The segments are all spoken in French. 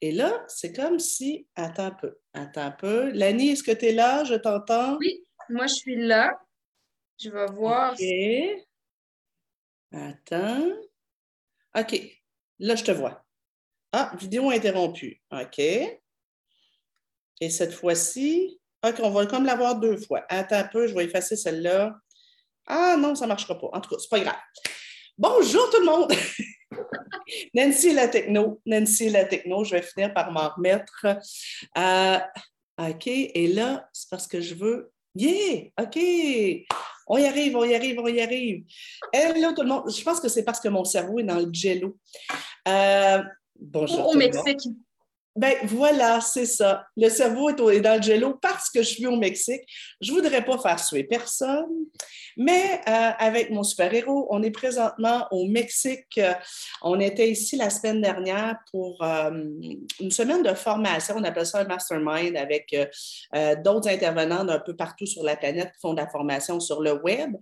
Et là, c'est comme si. Attends un peu. Attends un peu. Lani, est-ce que tu es là? Je t'entends? Oui, moi, je suis là. Je vais voir. OK. Attends. OK. Là, je te vois. Ah, vidéo interrompue. OK. Et cette fois-ci, OK, on va comme l'avoir deux fois. Attends un peu, je vais effacer celle-là. Ah non, ça ne marchera pas. En tout cas, c'est pas grave. Bonjour tout le monde! Nancy la techno. Nancy la techno. Je vais finir par m'en remettre. Euh, OK. Et là, c'est parce que je veux. Yeah! OK. On y arrive, on y arrive, on y arrive. Hello tout le monde. Je pense que c'est parce que mon cerveau est dans le jello. Euh, bonjour. Au Mexique. Ben voilà, c'est ça. Le cerveau est, dans le jello parce que je suis au Mexique. Je voudrais pas faire suer personne, mais euh, avec mon super-héros, on est présentement au Mexique. On était ici la semaine dernière pour euh, une semaine de formation. On appelle ça un mastermind avec euh, d'autres intervenants d'un peu partout sur la planète qui font de la formation sur le web.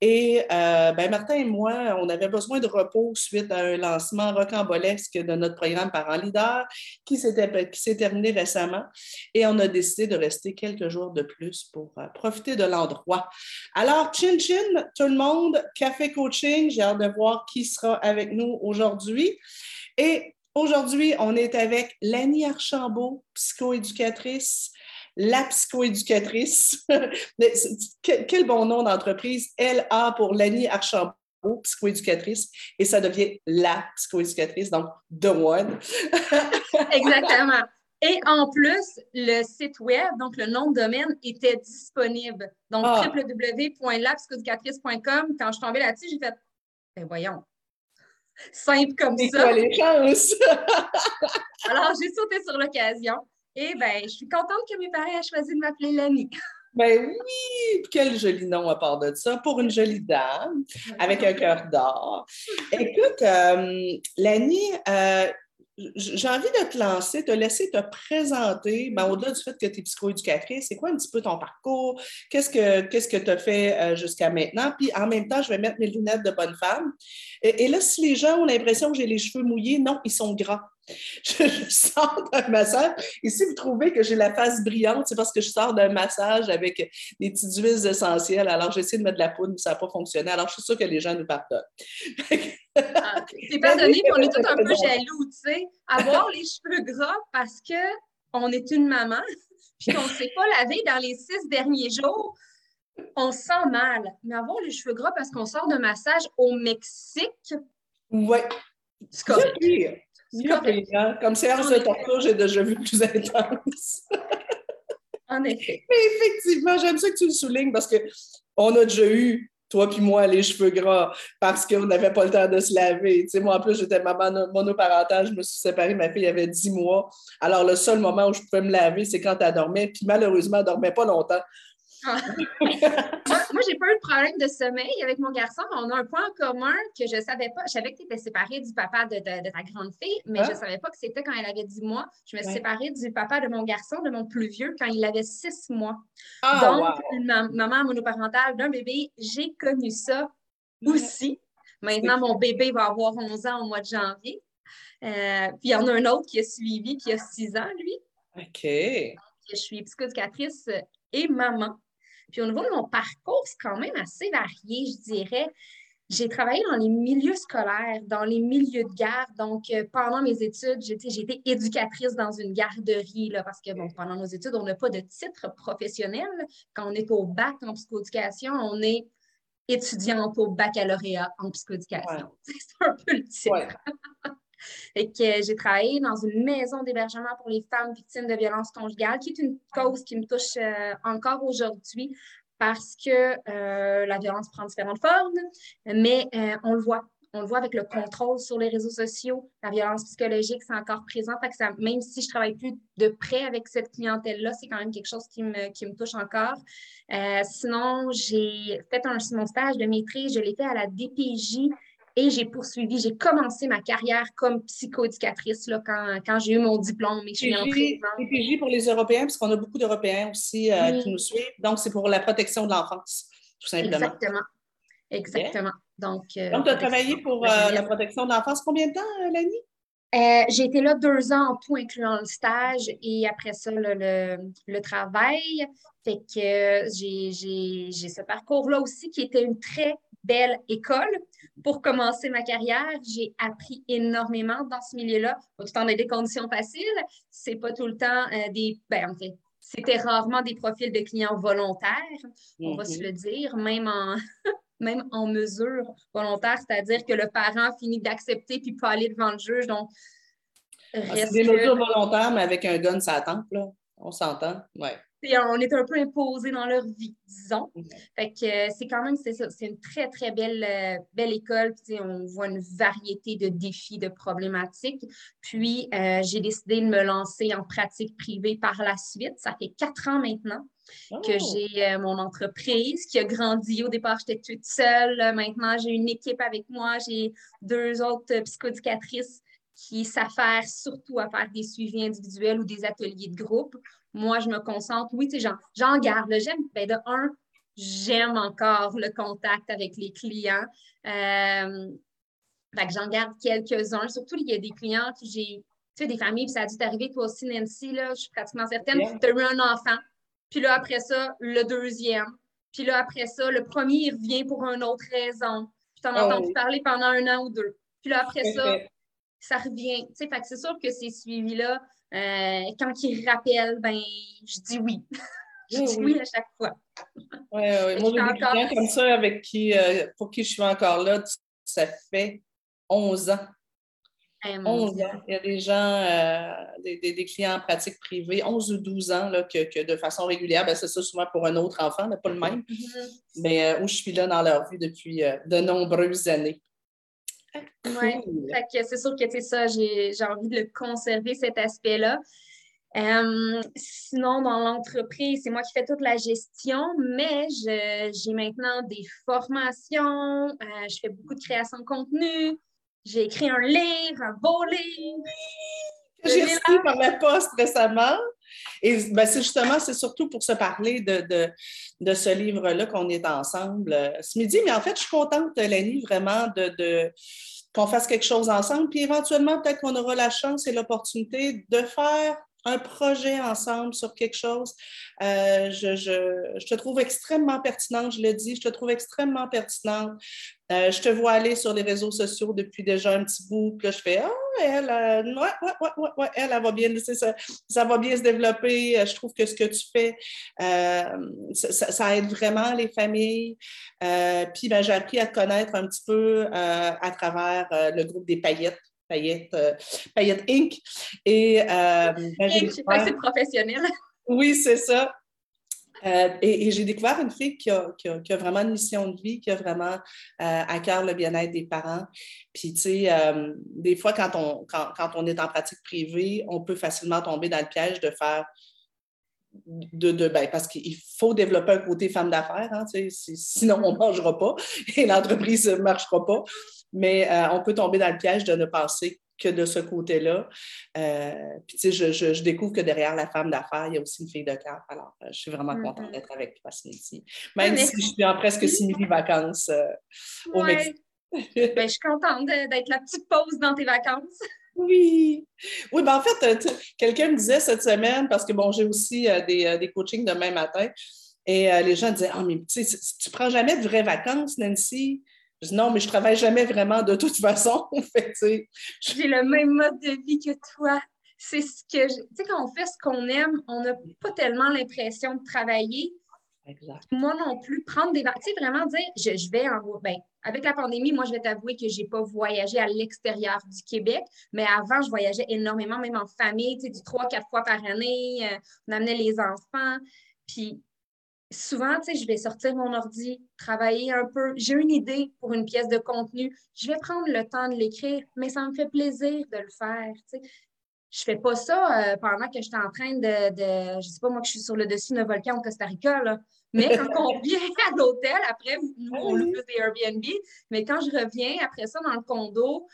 Et ben, Martin et moi, on avait besoin de repos suite à un lancement rocambolesque de notre programme Parents Leader qui s'était qui s'est terminé récemment et on a décidé de rester quelques jours de plus pour euh, profiter de l'endroit. Alors, chin chin, tout le monde, café coaching, j'ai hâte de voir qui sera avec nous aujourd'hui. Et aujourd'hui, on est avec Lani Archambault, psychoéducatrice la psychoéducatrice. quel, bon nom d'entreprise. Elle a pour Lani Archambault psychoéducatrice et ça devient la psychoéducatrice, donc The One. Exactement. Et en plus, le site web, donc le nom de domaine, était disponible. Donc, ah. www.lapsychoéducatrice.com. Quand je suis tombée là-dessus, j'ai fait, ben voyons, simple comme ça. Quoi, les chances? Alors, j'ai sauté sur l'occasion. Et ben, je suis contente que mes parents aient choisi de m'appeler Lani. Ben oui, quel joli nom à part de ça, pour une jolie dame avec un cœur d'or. Écoute, euh, Lani, euh, j'ai envie de te lancer, te laisser te présenter, ben, au-delà du fait que tu es psychoéducatrice, c'est quoi un petit peu ton parcours? Qu'est-ce que tu as fait euh, jusqu'à maintenant? Puis en même temps, je vais mettre mes lunettes de bonne femme. Et, et là, si les gens ont l'impression que j'ai les cheveux mouillés, non, ils sont gras. je, sors d'un massage. Et si vous trouvez que j'ai la face brillante, c'est parce que je sors d'un massage avec des petites huiles essentielles. Alors, j'essaie de mettre de la poudre, mais ça n'a pas fonctionné. Alors, je suis sûre que les gens nous pardonnent. ah, c'est pardonné, on est tous un peu jaloux, tu sais. Avoir les cheveux gras parce qu'on est une maman, puis qu'on ne s'est pas lavé dans les six derniers jours, on sent mal. Mais avoir les cheveux gras parce qu'on sort d'un massage au Mexique, oui. C'est correct. Comme séance de torture, j'ai déjà vu plus intense. en effet. Mais effectivement, j'aime ça que tu le soulignes parce qu'on a déjà eu, toi puis moi, les cheveux gras parce qu'on n'avait pas le temps de se laver. Tu sais, moi, en plus, j'étais maman monoparentale, je me suis séparée, ma fille avait 10 mois. Alors, le seul moment où je pouvais me laver, c'est quand elle dormait. Puis malheureusement, elle ne dormait pas longtemps. Moi, j'ai pas eu de problème de sommeil avec mon garçon, mais on a un point en commun que je savais pas. Je savais que tu étais séparée du papa de, ta grande fille, mais je je ah. savais pas que c'était quand elle avait 10 mois. Je me suis séparée du papa de mon garçon, de mon plus vieux, quand il avait 6 mois. Ah, Donc, une maman monoparentale d'un bébé, j'ai connu ça aussi. Maintenant, mon bébé va avoir 11 ans au mois de janvier. Euh, puis il y en a un autre qui a suivi, qui a 6 ans, lui. OK. je suis psychoéducatrice et maman. Puis au niveau de mon parcours, c'est quand même assez varié, je dirais. J'ai travaillé dans les milieux scolaires, dans les milieux de garde. Donc, euh, pendant mes études, j'ai été éducatrice dans une garderie, là, parce que bon, pendant nos études, on n'a pas de titre professionnel. Quand on est au bac en psychoéducation, on est étudiante au baccalauréat en psychoéducation. C'est un peu le titre. Et que j'ai travaillé dans une maison d'hébergement pour les femmes victimes de violences conjugales, qui est une cause qui me touche euh, encore aujourd'hui parce que euh, la violence prend différentes formes, mais euh, on le voit. On le voit avec le contrôle sur les réseaux sociaux. La violence psychologique, c'est encore présent. ça, même si je travaille plus de près avec cette clientèle-là, c'est quand même quelque chose qui me, qui me touche encore. sinon, j'ai fait un, mon stage de maîtrise, je l'ai fait à la DPJ et j'ai poursuivi, j'ai commencé ma carrière comme psychoéducatrice là, quand, quand j'ai eu mon diplôme et je suis entrée. Pour les Européens, parce qu'on a beaucoup d'Européens aussi euh, qui nous suivent. Donc, c'est pour la protection de l'enfance, tout simplement. Exactement. Exactement. Donc, euh, Donc tu as travaillé pour euh, la protection de l'enfance combien de temps, Lani? Euh, j'ai été là deux ans en tout, incluant le stage et après ça, le, travail. Fait que j'ai ce parcours-là aussi qui était une très belle école. Pour commencer ma carrière, j'ai appris énormément dans ce milieu-là. Tout le temps des conditions faciles. C'est pas tout le temps euh, des. Ben, en fait, c'était rarement des profils de clients volontaires, on va se mhm. le dire, même en, même en mesure volontaire, c'est-à-dire que le parent finit d'accepter puis peut aller devant le juge. Donc, ah, c'est des mesures volontaires, mais avec un gun, ça attend, là. On s'entend, ouais. On est un peu imposé dans leur vie, disons. Fait que euh, c'est quand même, c'est ça, c'est une très, très belle, euh, belle école. Puis, on voit une variété de défis, de problématiques. Puis, euh, j'ai décidé de me lancer en pratique privée par la suite. Ça fait quatre ans maintenant que oh! j'ai mon entreprise qui a grandi. Au départ, j'étais toute seule. Maintenant, j'ai une équipe avec moi. J'ai deux autres psychoéducatrices qui s'affaire surtout à faire des suivis individuels ou des ateliers de groupe. Moi, je me concentre, oui, tu sais, j'en garde. J'aime, ben de un, j'aime encore le contact avec les clients. Euh, j'en garde quelques-uns. Surtout, il y a des clients que j'ai, tu sais, des familles, puis ça a dû t'arriver, toi aussi, Nancy, là, je suis pratiquement certaine, tu as eu un enfant. Puis là, après ça, le deuxième. Puis là, après ça, le premier, il revient pour une autre raison. Puis tu en as oh. entendu parler pendant un an ou deux. Puis là, après ça, ça revient. Tu sais, c'est sûr que ces suivis-là, euh, quand ils rappellent, ben, je dis oui. je dis oui. à chaque fois. Oui, oui. Moi, j'ai des clients comme ça avec qui, euh, pour qui je suis encore là, ça fait 11 ans. 11 eh, ans. Il y a des gens, euh, des, des, clients en pratique privée, 11 ou 12 ans, là, que, que de façon régulière, ben, c'est ça souvent pour un autre enfant, mais pas le même, mm-hmm. mais où je suis là dans leur vie depuis de nombreuses années. Oui, c'est sûr que c'est ça, j'ai envie de le conserver, cet aspect-là. Euh, sinon, dans l'entreprise, c'est moi qui fais toute la gestion, mais j'ai maintenant des formations, euh, je fais beaucoup de création de contenu, j'ai écrit un livre, un beau livre. J'ai reçu par la poste récemment. Et ben, c'est justement, c'est surtout pour se parler de, de, ce livre-là qu'on est ensemble euh, ce midi. Mais en fait, je suis contente, Lenny, vraiment de, qu'on fasse quelque chose ensemble. Puis éventuellement, peut-être qu'on aura la chance et l'opportunité de faire un projet ensemble sur quelque chose. Euh, je, je, te trouve extrêmement pertinente, je le dis, je te trouve extrêmement pertinente. Euh, je te vois aller sur les réseaux sociaux depuis déjà un petit bout, puis là, je fais Ah, elle, euh, ouais, ouais, ouais, ouais, elle, elle va bien, ça, ça va bien se développer. Je trouve que ce que tu fais, ça, aide vraiment les familles. puis ben, j'ai appris à te connaître un petit peu à travers le groupe des paillettes Payette, euh, Payette Inc. Et, euh, ben, c'est professionnel. Oui, c'est ça. Euh, et, j'ai découvert une fille qui a, vraiment une mission de vie, qui a vraiment à cœur le bien-être des parents. Puis, tu sais, des fois, quand on, quand, on est en pratique privée, on peut facilement tomber dans le piège de faire de, de ben, parce qu'il faut développer un côté femme d'affaires, hein, sinon on ne mangera pas et l'entreprise ne marchera pas mais euh, on peut tomber dans le piège de ne penser que de ce côté-là. Euh, puis, tu sais, je, découvre que derrière la femme d'affaires, il y a aussi une fille de cœur. Alors, euh, je suis vraiment mm-hmm. contente d'être avec toi, Cindy. Même si je suis en presque simili-vacances au Mexique. ben, je suis contente d'être la petite pause dans tes vacances. Oui. Oui, ben en fait, quelqu'un me disait cette semaine, parce que bon, j'ai aussi des, des, coachings demain matin, et les gens disaient Ah, mais tu sais, tu prends jamais de vraies vacances, Nancy? Je dis non, mais je travaille jamais vraiment de toute façon. J'ai le même mode de vie que toi. C'est ce que Tu sais, quand on fait ce qu'on aime, on n'a pas tellement l'impression de travailler. Exact. Moi non plus, prendre des vacances, vraiment dire, je, vais en. Ben, avec la pandémie, moi, je vais t'avouer que je n'ai pas voyagé à l'extérieur du Québec, mais avant, je voyageais énormément, même en famille, tu sais, du trois, quatre fois par année. Euh, on amenait les enfants. Puis souvent, tu sais, je vais sortir mon ordi, travailler un peu. J'ai une idée pour une pièce de contenu. Je vais prendre le temps de l'écrire, mais ça me fait plaisir de le faire. Tu sais. Je fais pas ça euh, pendant que je suis en train de, de, je sais pas moi, que je suis sur le dessus d'un volcan au Costa Rica, là. Mais quand on revient à l'hôtel, après, nous, on le fait des Airbnb, mais quand je reviens après ça dans le condo,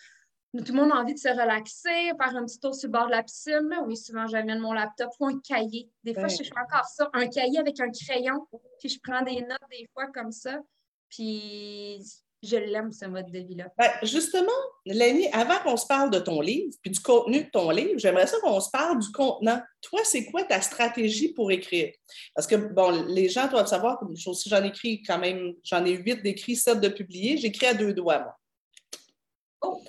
tout le monde a envie de se relaxer, faire un petit tour sur le bord de la piscine. Oui, souvent, j'amène mon laptop ou un cahier. Des fois, je fais encore ça, un cahier avec un crayon, puis je prends des notes des fois comme ça. Puis je l'aime, ce mode de vie-là. Ben, justement, Lenny, avant qu'on se parle de ton livre, puis du contenu de ton livre, j'aimerais ça qu'on se parle du contenant. Toi, c'est quoi ta stratégie pour écrire? Parce que, bon, les gens doivent savoir, comme aussi j'en écris quand même, j'en ai huit d'écrits, sept de publiés, j'écris à deux doigts, moi. Oh.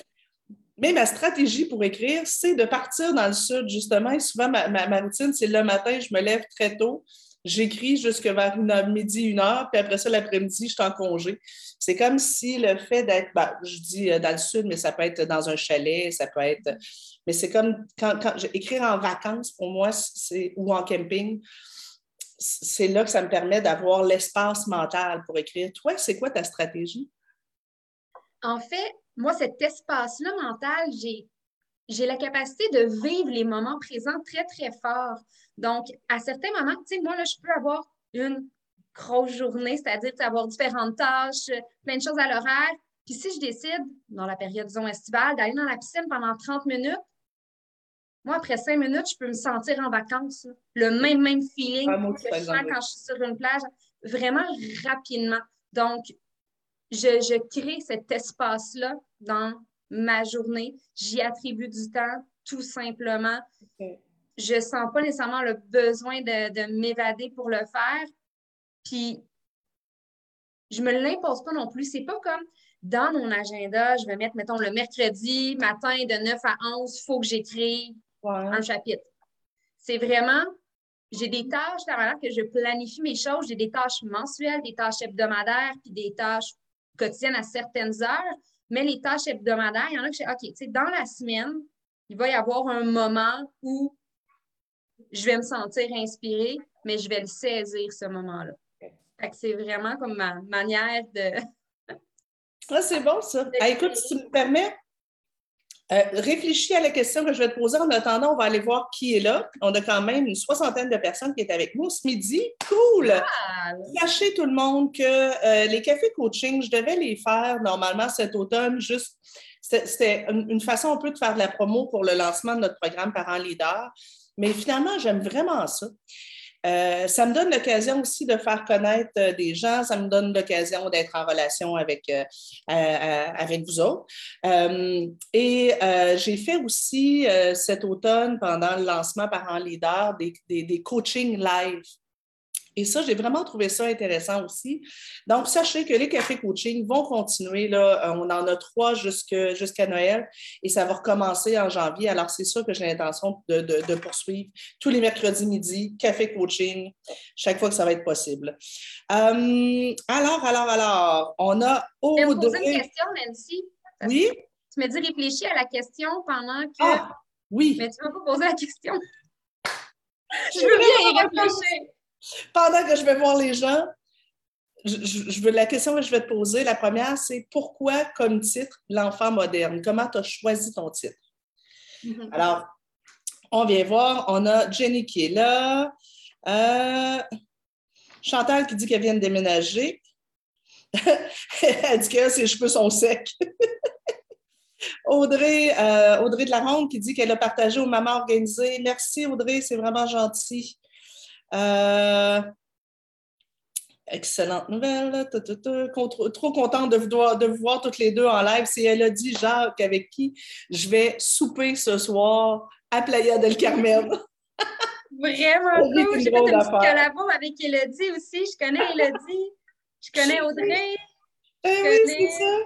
Mais ma stratégie pour écrire, c'est de partir dans le sud, justement. Souvent, ma routine, c'est le matin, je me lève très tôt J'écris jusqu'à vers une midi, une heure, puis après ça, l'après-midi, je suis en congé. C'est comme si le fait d'être, ben, je dis euh, dans le sud, mais ça peut être dans un chalet, ça peut être. Mais c'est comme quand, quand écrire en vacances, pour moi, c'est ou en camping, c'est là que ça me permet d'avoir l'espace mental pour écrire. Toi, c'est quoi ta stratégie? En fait, moi, cet espace-là mental, j'ai j'ai la capacité de vivre les moments présents très, très fort. Donc, à certains moments, tu sais, moi, là, je peux avoir une grosse journée, c'est-à-dire avoir différentes tâches, plein de choses à l'horaire. Puis si je décide, dans la période, disons, estivale, d'aller dans la piscine pendant 30 minutes, moi, après cinq minutes, je peux me sentir en vacances. Le même, même feeling que je sens quand je suis sur une plage, vraiment rapidement. Donc, je, je crée cet espace-là dans ma journée. J'y attribue du temps, tout simplement. Je ne sens pas nécessairement le besoin de, m'évader pour le faire. Puis, je ne me l'impose pas non plus. C'est pas comme dans mon agenda, je vais mettre, mettons, le mercredi matin de 9 à 11, il faut que j'écrive un chapitre. C'est vraiment, j'ai des tâches, que je planifie mes choses. J'ai des tâches mensuelles, des tâches hebdomadaires, puis des tâches quotidiennes à certaines heures. Mais les tâches hebdomadaires, il y en a que je OK, tu sais, dans la semaine, il va y avoir un moment où je vais me sentir inspirée, mais je vais le saisir, ce moment-là. c'est vraiment comme ma manière de. ah, c'est bon, ça. Ah, écoute, si tu me permets, euh, réfléchis à la question que je vais te poser. En attendant, on va aller voir qui est là. On a quand même une soixantaine de personnes qui est avec nous ce midi. Cool! Sachez tout le monde que euh, les cafés coaching, je devais les faire normalement cet automne. Juste, c'était une façon un peu de faire de la promo pour le lancement de notre programme Parents Leader. Mais finalement, j'aime vraiment ça. Euh, ça me donne l'occasion aussi de faire connaître euh, des gens, ça me donne l'occasion d'être en relation avec, euh, avec vous autres. et j'ai fait aussi cet automne, pendant le lancement Parents Leader, des, des, des coachings live. Et ça, j'ai vraiment trouvé ça intéressant aussi. Donc, sachez que les cafés coaching vont continuer. Là, euh, on en a trois jusqu'à Noël et ça va recommencer en janvier. Alors, c'est sûr que j'ai l'intention de, poursuivre tous les mercredis midi, café coaching, chaque fois que ça va être possible. Euh, alors, alors, alors, on a Audrey. Je vais poser une question, Nancy. Oui? Tu me dis réfléchis à la question pendant que. Ah, oui. Mais tu ne vas pas poser la question. Je veux bien y réfléchir. Pendant que je vais voir les gens, je, veux, la question que je vais te poser, la première, c'est pourquoi comme titre l'enfant moderne? Comment tu as choisi ton titre? Mm-hmm. Alors, on vient voir, on a Jenny qui est là, euh, Chantal qui dit qu'elle vient de déménager. Elle dit que ses cheveux sont secs. Audrey, euh, Audrey de la Ronde qui dit qu'elle a partagé aux mamans organisées. Merci Audrey, c'est vraiment gentil. Euh, excellente nouvelle. Trop, contente de vous, de voir toutes les deux en live. C'est Elodie Jacques avec qui je vais souper ce soir à Playa del Carmen. Vraiment cool. J'ai fait un petit collabo avec Elodie aussi. Je connais Elodie. Je connais Audrey. Eh oui, c'est ça.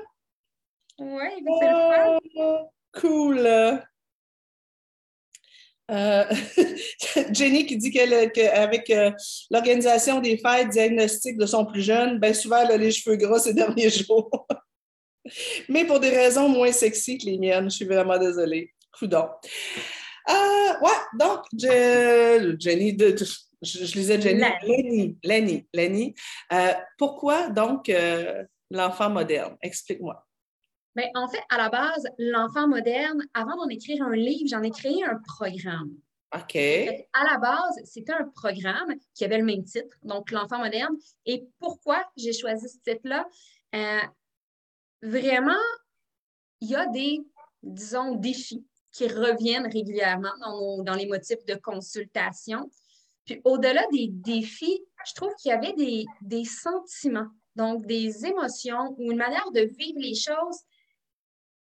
Oui, c'est le fun. Cool. Euh, Jenny qui dit qu'avec euh, l'organisation des fêtes diagnostiques de son plus jeune, bien souvent elle a les cheveux gras ces derniers jours. Mais pour des raisons moins sexy que les miennes, je suis vraiment désolée. Coudon. Euh, ouais, donc, Jenny, je, lisais Jenny. Lenny. Lenny. Lenny. pourquoi donc l'enfant moderne? Explique-moi. Bien, en fait, à la base, l'enfant moderne, avant d'en écrire un livre, j'en ai créé un programme. OK. À la base, c'était un programme qui avait le même titre, donc l'enfant moderne. Et pourquoi j'ai choisi ce titre-là? Euh, vraiment, il y a des, disons, défis qui reviennent régulièrement dans, dans les motifs de consultation. Puis au-delà des défis, je trouve qu'il y avait des, des sentiments Donc, des émotions ou une manière de vivre les choses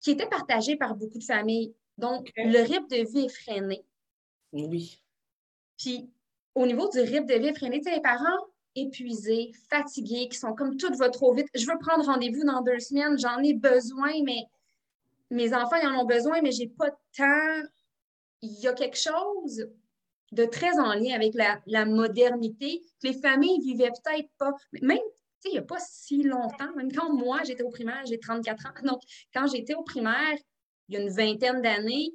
qui était partagée par beaucoup de familles. Donc, le rythme de vie est freiné. Oui. Puis, au niveau du rythme de vie freiné, les parents épuisés, fatigués, qui sont comme tout va trop vite. Je veux prendre rendez-vous dans deux semaines, j'en ai besoin, mais mes enfants, ils en ont besoin, mais j'ai pas de temps. Il y a quelque chose de très en lien avec la, modernité que les familles vivaient peut-être pas. Même, il n'y a pas si longtemps, même quand moi, j'étais au primaire, j'ai 34 ans. Donc, quand j'étais au primaire, il y a une vingtaine d'années,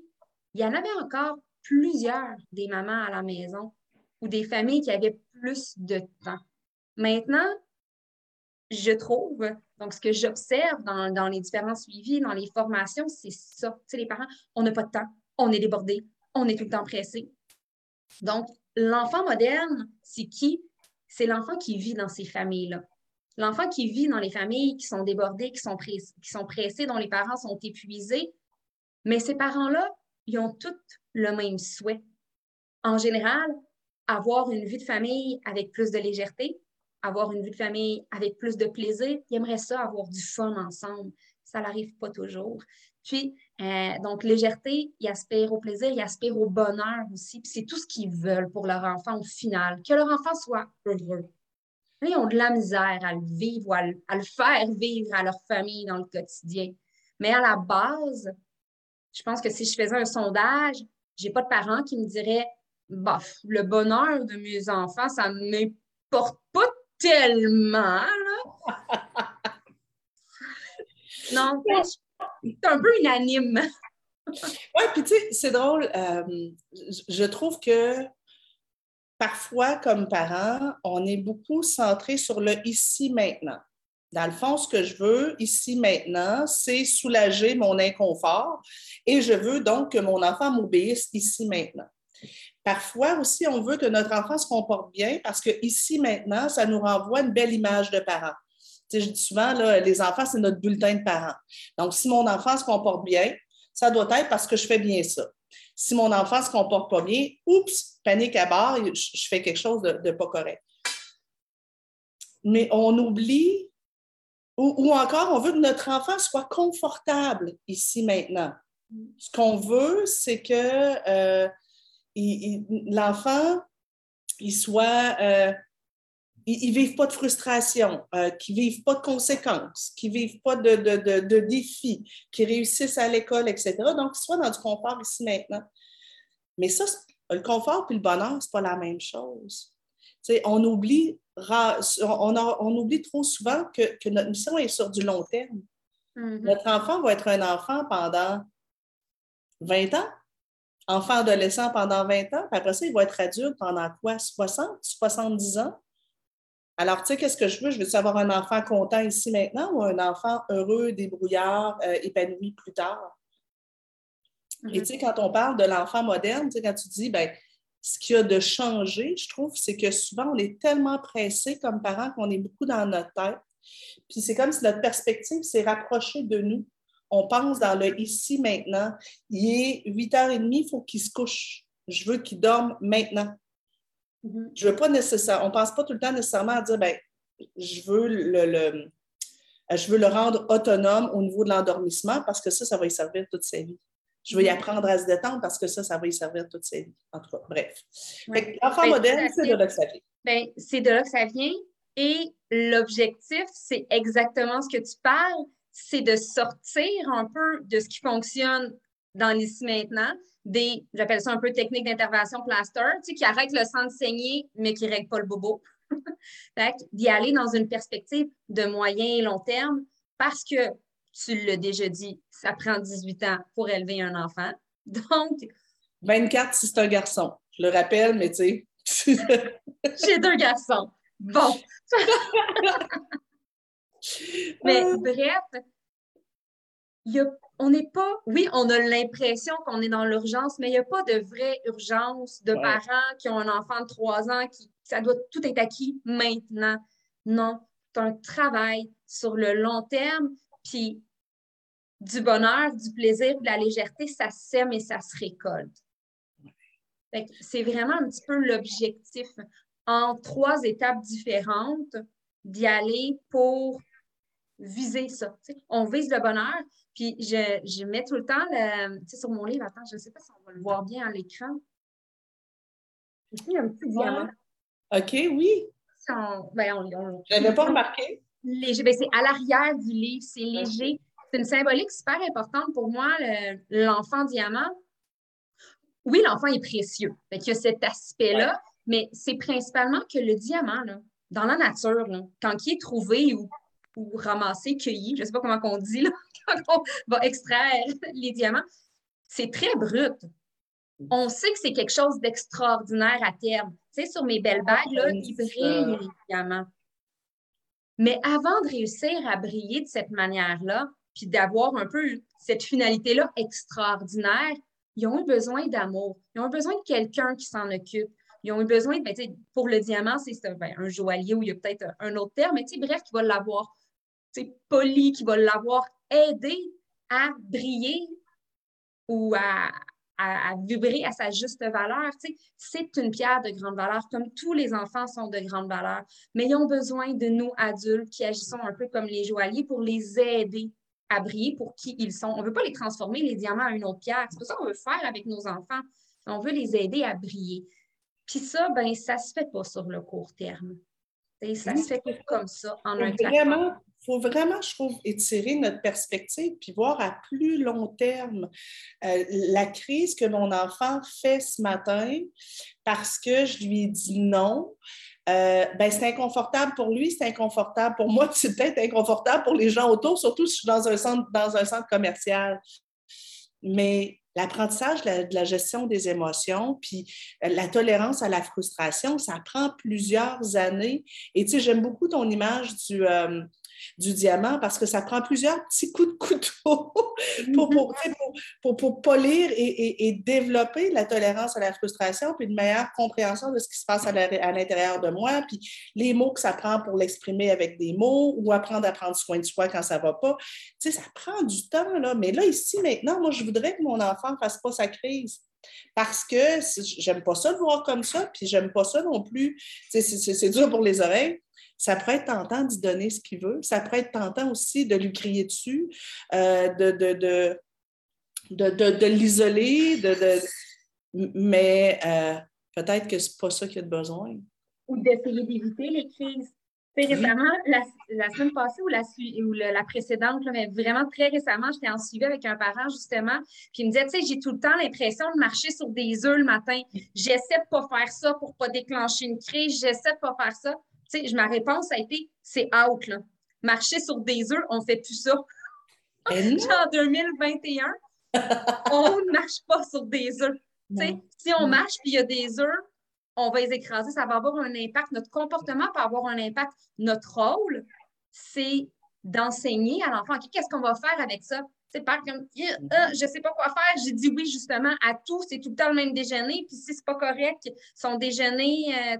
il y en avait encore plusieurs des mamans à la maison ou des familles qui avaient plus de temps. Maintenant, je trouve, donc ce que j'observe dans, les différents suivis, dans les formations, c'est ça. Tu sais, les parents, on n'a pas de temps, on est débordé, on est tout le temps pressé. Donc, l'enfant moderne, c'est qui? C'est l'enfant qui vit dans ces familles-là. L'enfant qui vit dans les familles qui sont débordées, qui sont, pressées, dont les parents sont épuisés, mais ces parents-là, ils ont tous le même souhait. En général, avoir une vie de famille avec plus de légèreté, avoir une vie de famille avec plus de plaisir. Ils aimeraient ça, avoir du fun ensemble. Ça n'arrive pas toujours. Puis, euh, donc, légèreté, ils aspirent au plaisir, ils aspirent au bonheur aussi. C'est tout ce qu'ils veulent pour leur enfant au final, que leur enfant soit heureux. Ils ont de la misère à le vivre ou à le, faire vivre à leur famille dans le quotidien. Mais à la base, je pense que si je faisais un sondage, j'ai pas de parents qui me diraient bof, le bonheur de mes enfants, ça ne m'importe pas tellement. non, c'est un peu unanime. oui, puis tu sais, c'est drôle. Euh, je trouve que parfois, comme parents, on est beaucoup centré sur le ici maintenant. Dans le fond, ce que je veux ici maintenant, c'est soulager mon inconfort et je veux donc que mon enfant m'obéisse ici maintenant. Parfois aussi, on veut que notre enfant se comporte bien parce que ici, maintenant, ça nous renvoie une belle image de parent. je dis souvent, les enfants, c'est notre bulletin de parents. Donc, si mon enfant se comporte bien, ça doit être parce que je fais bien ça. Si mon enfant ne se comporte pas bien, oups, panique à bord, je, fais quelque chose de, pas correct. Mais on oublie, ou, encore, on veut que notre enfant soit confortable ici maintenant. Ce qu'on veut, c'est que euh, l'enfant, il soit, euh, ils ne vivent pas de frustration, euh, qu'ils ne vivent pas de conséquences, qu'ils ne vivent pas de, de, défis, qu'ils réussissent à l'école, etc. Donc, qu'ils soient dans du confort ici maintenant. Mais ça, le confort et le bonheur, ce n'est pas la même chose. on oublie, on, oublie trop souvent que, notre mission est sur du long terme. Mm-hmm. Notre enfant va être un enfant pendant 20 ans, enfant adolescent pendant 20 ans, puis après ça, il va être adulte pendant quoi? 60, 70 ans? Alors, tu sais, qu'est-ce que je veux? Je veux avoir un enfant content ici maintenant ou un enfant heureux, débrouillard, euh, épanoui plus tard? Et tu mm-hmm. sais, quand on parle de l'enfant moderne, tu sais, quand tu dis, ben, ce qui a de changé, je trouve, c'est que souvent, on est tellement pressé comme parents qu'on est beaucoup dans notre tête. Puis c'est comme si notre perspective s'est rapprochée de nous on pense dans le ici, maintenant. Il est 8h30, il faut qu'il se couche. Je veux qu'il dorme maintenant. Mm-hmm. Je veux pas nécessairement, on ne pense pas tout le temps nécessairement à dire, ben, je veux le, je veux le rendre autonome au niveau de l'endormissement parce que ça, ça va y servir toute sa vie. Je veux y mm-hmm. apprendre à se détendre parce que ça, ça va y servir toute sa vie. En tout cas, bref. L'enfant ben, moderne, c'est de là que ça vient. Ben, c'est de là que ça vient. Et l'objectif, c'est exactement ce que tu parles c'est de sortir un peu de ce qui fonctionne dans l'ici maintenant, des, j'appelle ça un peu technique d'intervention plaster, tu sais, qui arrête le sang de saigner, mais qui ne règle pas le bobo. D'y aller dans une perspective de moyen et long terme parce que, tu l'as déjà dit, ça prend 18 ans pour élever un enfant. Donc. 24 si c'est un garçon. Je le rappelle, mais tu sais. J'ai deux garçons. Bon. Mais on n'est pas, oui, on a l'impression qu'on est dans l'urgence, mais il n'y a pas de vraie urgence de parents qui ont un enfant de trois ans, qui ça doit tout être acquis maintenant. Non, c'est un travail sur le long terme, puis du bonheur, du plaisir, de la légèreté, ça sème et ça se récolte. C'est vraiment un petit peu l'objectif en trois étapes différentes d'y aller pour viser ça. On vise le bonheur. Puis je, mets tout le temps le, sur mon livre. Attends, je ne sais pas si on va le voir bien à l'écran. Ici, un petit diamant. OK, oui. Ben, je n'avais pas remarqué. Léger. Ben, c'est à l'arrière du livre. C'est léger. C'est une symbolique super importante pour moi, l'enfant diamant. Oui, l'enfant est précieux. il y a cet aspect-là, mais c'est principalement que le diamant, dans la nature, quand il est trouvé ou, ramassé, cueilli, je ne sais pas comment on dit, là, quand on va extraire les diamants, c'est très brut. On sait que c'est quelque chose d'extraordinaire à terme. Tu sais, sur mes belles bagues, là, ils brillent, les diamants. Mais avant de réussir à briller de cette manière-là, puis d'avoir un peu cette finalité-là extraordinaire, ils ont eu besoin d'amour. Ils ont eu besoin de quelqu'un qui s'en occupe. Ils ont eu besoin, de, ben, pour le diamant, c'est ben, un joaillier ou il y a peut-être un autre terme, mais bref, qui va l'avoir poli, qui va l'avoir aidé à briller ou à, à, vibrer à sa juste valeur. C'est une pierre de grande valeur, comme tous les enfants sont de grande valeur. Mais ils ont besoin de nous, adultes, qui agissons un peu comme les joailliers pour les aider à briller pour qui ils sont. On ne veut pas les transformer, les diamants, à une autre pierre. C'est pas ça qu'on veut faire avec nos enfants. On veut les aider à briller. Puis ça, ben, ça ne se fait pas sur le court terme. ça se fait comme ça, en un vraiment, faut vraiment, je trouve, étirer notre perspective puis voir à plus long terme euh, la crise que mon enfant fait ce matin parce que je lui ai dit non. Euh, ben, c'est inconfortable pour lui, c'est inconfortable pour moi, c'est peut-être inconfortable pour les gens autour, surtout si je suis dans un centre, dans un centre commercial. Mais l'apprentissage de, la gestion des émotions, puis euh, la tolérance à la frustration, ça prend plusieurs années. Et tu sais, j'aime beaucoup ton image du, euh, du diamant parce que ça prend plusieurs petits coups de couteau pour, pour, pour, pour, polir et, et, développer la tolérance à la frustration, puis une meilleure compréhension de ce qui se passe à l'intérieur de moi, puis les mots que ça prend pour l'exprimer avec des mots ou apprendre à prendre soin de soi quand ça ne va pas. Tu sais, ça prend du temps, là. Mais là, ici, maintenant, moi, je voudrais que mon enfant ne fasse pas sa crise. Parce que j'aime pas ça de voir comme ça, puis j'aime pas ça non plus. C'est dur pour les oreilles, ça pourrait être tentant d'y donner ce qu'il veut. Ça pourrait être tentant aussi de lui crier dessus, euh, de, de, de, de, l'isoler, mais euh, peut-être que ce n'est pas ça qu'il a de besoin. Ou d'essayer d'éviter les crises. Récemment, la, la, semaine passée ou la, ou la précédente, mais vraiment très récemment, j'étais en suivi avec un parent justement, puis il me disait, tu sais, j'ai tout le temps l'impression de marcher sur des œufs le matin. J'essaie de ne pas faire ça pour ne pas déclencher une crise, j'essaie de ne pas faire ça sais, ma réponse a été c'est out. Là. Marcher sur des œufs, on ne fait plus ça. en 2021, on ne marche pas sur des œufs. Si on marche puis il y a des œufs, on va les écraser, ça va avoir un impact. Notre comportement peut avoir un impact. Notre rôle, c'est d'enseigner à l'enfant. Qu'est-ce qu'on va faire avec ça? C'est pas comme euh, je sais pas quoi faire. J'ai dit oui justement à tout. C'est tout le temps le même déjeuner. Puis si c'est pas correct, son déjeuner, euh,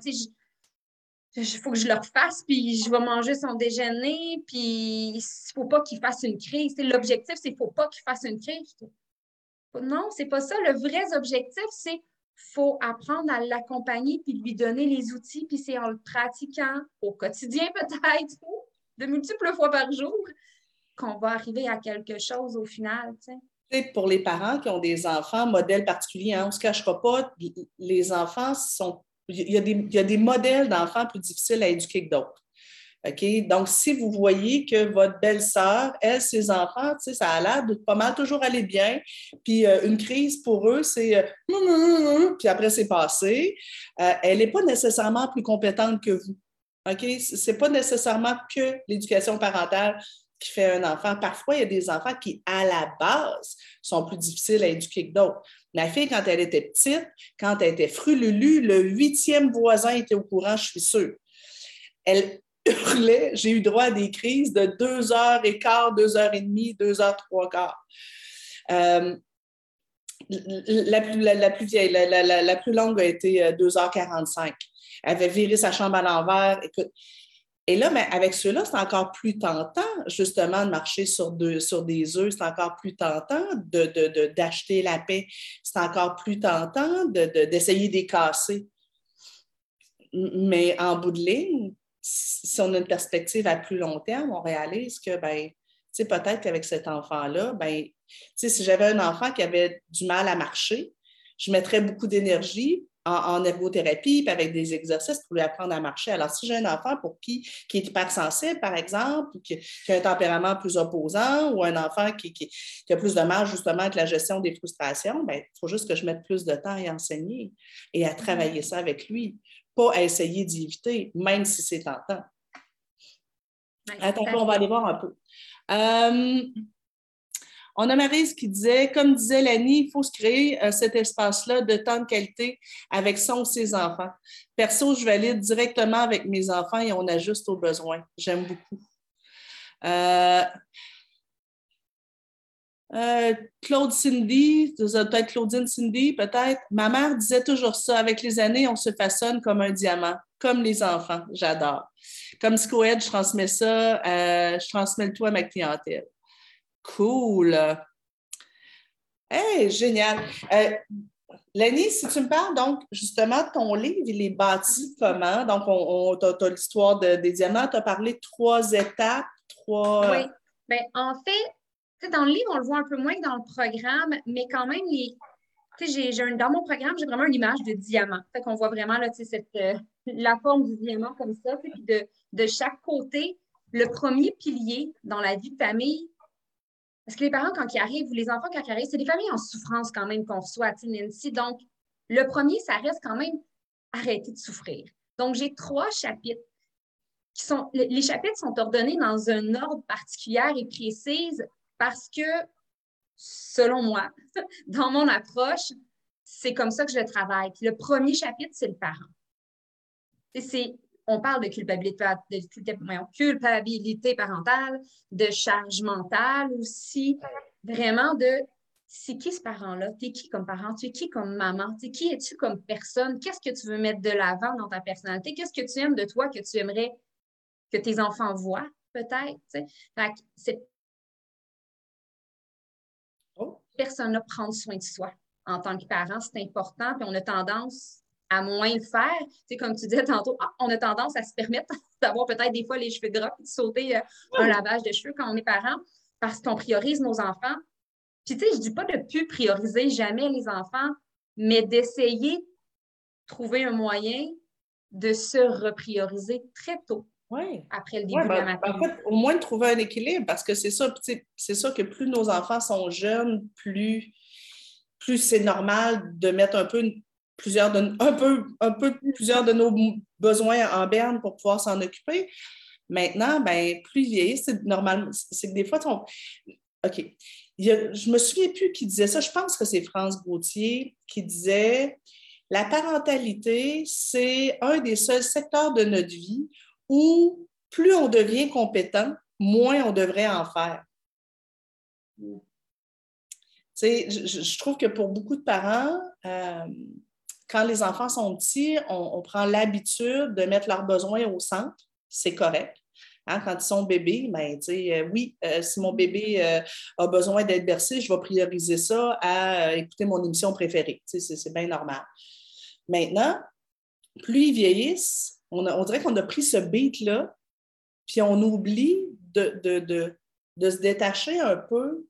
il faut que je le fasse, puis je vais manger son déjeuner, puis il faut pas qu'il fasse une crise. L'objectif, c'est faut pas qu'il fasse une crise. Non, c'est pas ça. Le vrai objectif, c'est faut apprendre à l'accompagner, puis lui donner les outils, puis c'est en le pratiquant au quotidien peut-être, de multiples fois par jour, qu'on va arriver à quelque chose au final. Pour les parents qui ont des enfants, modèle particulier, hein, on ne se cachera pas, les enfants sont il y, a des, il y a des modèles d'enfants plus difficiles à éduquer que d'autres. OK? Donc, si vous voyez que votre belle-sœur, elle, ses enfants, ça a l'air de pas mal toujours aller bien, puis euh, une crise pour eux, c'est euh, puis après, c'est passé, euh, elle n'est pas nécessairement plus compétente que vous. OK? Ce n'est pas nécessairement que l'éducation parentale qui fait un enfant. Parfois, il y a des enfants qui, à la base, sont plus difficiles à éduquer que d'autres. Ma fille, quand elle était petite, quand elle était frululu, le huitième voisin était au courant, je suis sûre. Elle hurlait, j'ai eu droit à des crises de deux heures et quart, deux heures et demie, deux heures, trois quarts. Euh, la, plus, la, plus vieille, la, plus longue a été 2h45. Euh, elle avait viré sa chambre à l'envers. Écoute, et là, mais avec ceux-là, c'est encore plus tentant, justement, de marcher sur, des œufs. C'est encore plus tentant d'acheter de, la paix. C'est encore plus tentant d'essayer de, d'essayer de casser. Mais en bout de ligne, si on a une perspective à plus long terme, on réalise que, ben, peut-être qu'avec cet enfant-là, ben, si j'avais un enfant qui avait du mal à marcher, je mettrais beaucoup d'énergie en, ergothérapie, puis avec des exercices pour lui apprendre à marcher. Alors, si j'ai un enfant pour qui, qui est hypersensible, par exemple, ou qui, a un tempérament plus opposant, ou un enfant qui, a plus de mal justement avec la gestion des frustrations, ben, il faut juste que je mette plus de temps à y enseigner et à travailler ça avec lui, pas à essayer d'y éviter, même si c'est tentant. Attends, on va aller voir un peu. Euh, on a Marise qui disait, comme disait Lani, il faut se créer euh, cet espace-là de temps de qualité avec son ou ses enfants. Perso, je valide directement avec mes enfants et on ajuste aux besoins. J'aime beaucoup. Euh, euh, Claude Cindy, peut-être Claudine Cindy, peut-être. Ma mère disait toujours ça. Avec les années, on se façonne comme un diamant, comme les enfants. J'adore. Comme Scoed, je transmets ça, je transmets le tout à ma clientèle. Cool. Hey, génial. Euh, Lenny, si tu me parles, donc, justement, ton livre, il est bâti comment? Donc, on, tu as, l'histoire des diamants, tu as parlé de trois étapes, trois. Oui. Bien, en fait, dans le livre, on le voit un peu moins que dans le programme, mais quand même, les, j'ai, dans mon programme, j'ai vraiment une image de diamant. Fait qu'on voit vraiment euh, la forme du diamant comme ça. De, de chaque côté, le premier pilier dans la vie de famille, parce que les parents, quand ils arrivent, ou les enfants, quand ils arrivent, c'est des familles en souffrance quand même qu'on reçoit à Nancy. Donc, le premier, ça reste quand même arrêter de souffrir. Donc, j'ai trois chapitres qui sont. Les chapitres sont ordonnés dans un ordre particulier et précis parce que, selon moi, dans mon approche, c'est comme ça que je travaille. le premier chapitre, c'est le parent. C'est on parle de culpabilité, de culpabilité parentale, de charge mentale aussi, vraiment de c'est qui ce parent-là? Tu es qui comme parent? Tu es qui comme maman? Tu qui es-tu comme personne? Qu'est-ce que tu veux mettre de l'avant dans ta personnalité? Qu'est-ce que tu aimes de toi que tu aimerais que tes enfants voient, peut-être? Cette oh. personne-là prendre soin de soi en tant que parent, c'est important. Puis on a tendance à moins le faire. Tu comme tu disais tantôt, ah, on a tendance à se permettre d'avoir peut-être des fois les cheveux gras et de sauter euh, un lavage de cheveux quand on est parent parce qu'on priorise nos enfants. Puis, tu sais, je dis pas de plus prioriser jamais les enfants, mais d'essayer de trouver un moyen de se reprioriser très tôt. Après le début de la ben, matinée. En fait, au moins de trouver un équilibre, parce que c'est ça, c'est ça que plus nos enfants sont jeunes, plus, plus c'est normal de mettre un peu une plusieurs de, un peu, un peu plusieurs de nos besoins en berne pour pouvoir s'en occuper. Maintenant, ben, plus vieillir, c'est normal. C'est que des fois, ton... OK. je me souviens plus qui disait ça. Je pense que c'est France Gauthier qui disait la parentalité, c'est un des seuls secteurs de notre vie où plus on devient compétent, moins on devrait en faire. Je, je, trouve que pour beaucoup de parents, euh, quand les enfants sont petits, on, prend l'habitude de mettre leurs besoins au centre. C'est correct. Hein, quand ils sont bébés, ben, euh, oui, euh, si mon bébé euh, a besoin d'être bercé, je vais prioriser ça à écouter mon émission préférée. C'est bien normal. Maintenant, plus ils vieillissent, on, dirait qu'on a pris ce beat-là, puis on oublie de, de, se détacher un peu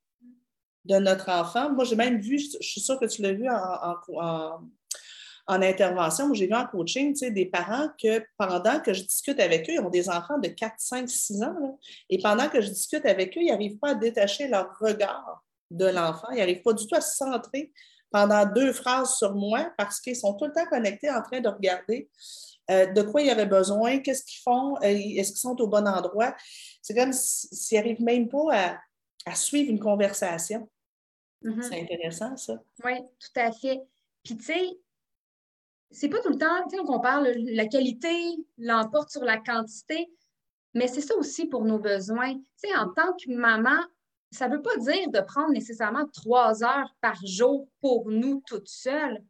de notre enfant. Moi, j'ai même vu, je suis sûre que tu l'as vu en, en intervention, j'ai vu en coaching des parents que pendant que je discute avec eux, ils ont des enfants de 4, 5, 6 ans, et pendant que je discute avec eux, ils n'arrivent pas à détacher leur regard de l'enfant. Ils n'arrivent pas du tout à se centrer pendant deux phrases sur moi parce qu'ils sont tout le temps connectés en train de regarder euh, de quoi ils avaient besoin, qu'est-ce qu'ils font, euh, est-ce qu'ils sont au bon endroit. C'est comme s'ils n'arrivent même pas à, suivre une conversation. Mm-hmm. C'est intéressant, ça. Oui, tout à fait. Puis, tu sais, c'est pas tout le temps, tu sais, on parle, la qualité l'emporte sur la quantité, mais c'est ça aussi pour nos besoins. Tu sais, en tant que maman, ça ne veut pas dire de prendre nécessairement trois heures par jour pour nous toutes seules.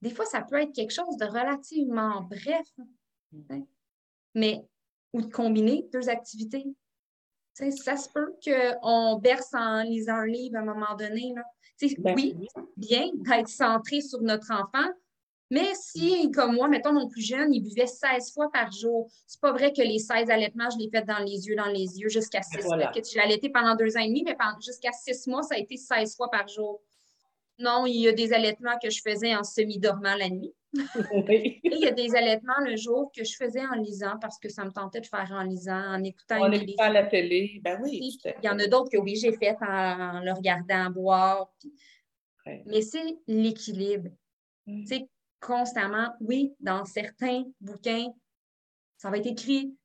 Des fois, ça peut être quelque chose de relativement bref, mais ou de combiner deux activités. Tu sais, ça se peut qu'on berce en lisant un livre à un moment donné. Là. Tu sais, ben oui, bien d'être centré sur notre enfant, Mais si, comme moi, mettons mon plus jeune, il buvait 16 fois par jour, c'est pas vrai que les 16 allaitements, je l'ai fait dans les yeux, dans les yeux, jusqu'à 6 mois. Je l'ai allaité pendant deux ans et demi, mais jusqu'à 6 mois, ça a été 16 fois par jour. Non, il y a des allaitements que je faisais en semi-dormant la nuit. et il y a des allaitements le jour que je faisais en lisant parce que ça me tentait de faire en lisant, en écoutant. En écoutant la télé, ben oui. Il y en a d'autres que oui, j'ai fait en, le regardant boire. Mais c'est l'équilibre. Mm. Tu constamment, oui, dans certains bouquins, ça va être écrit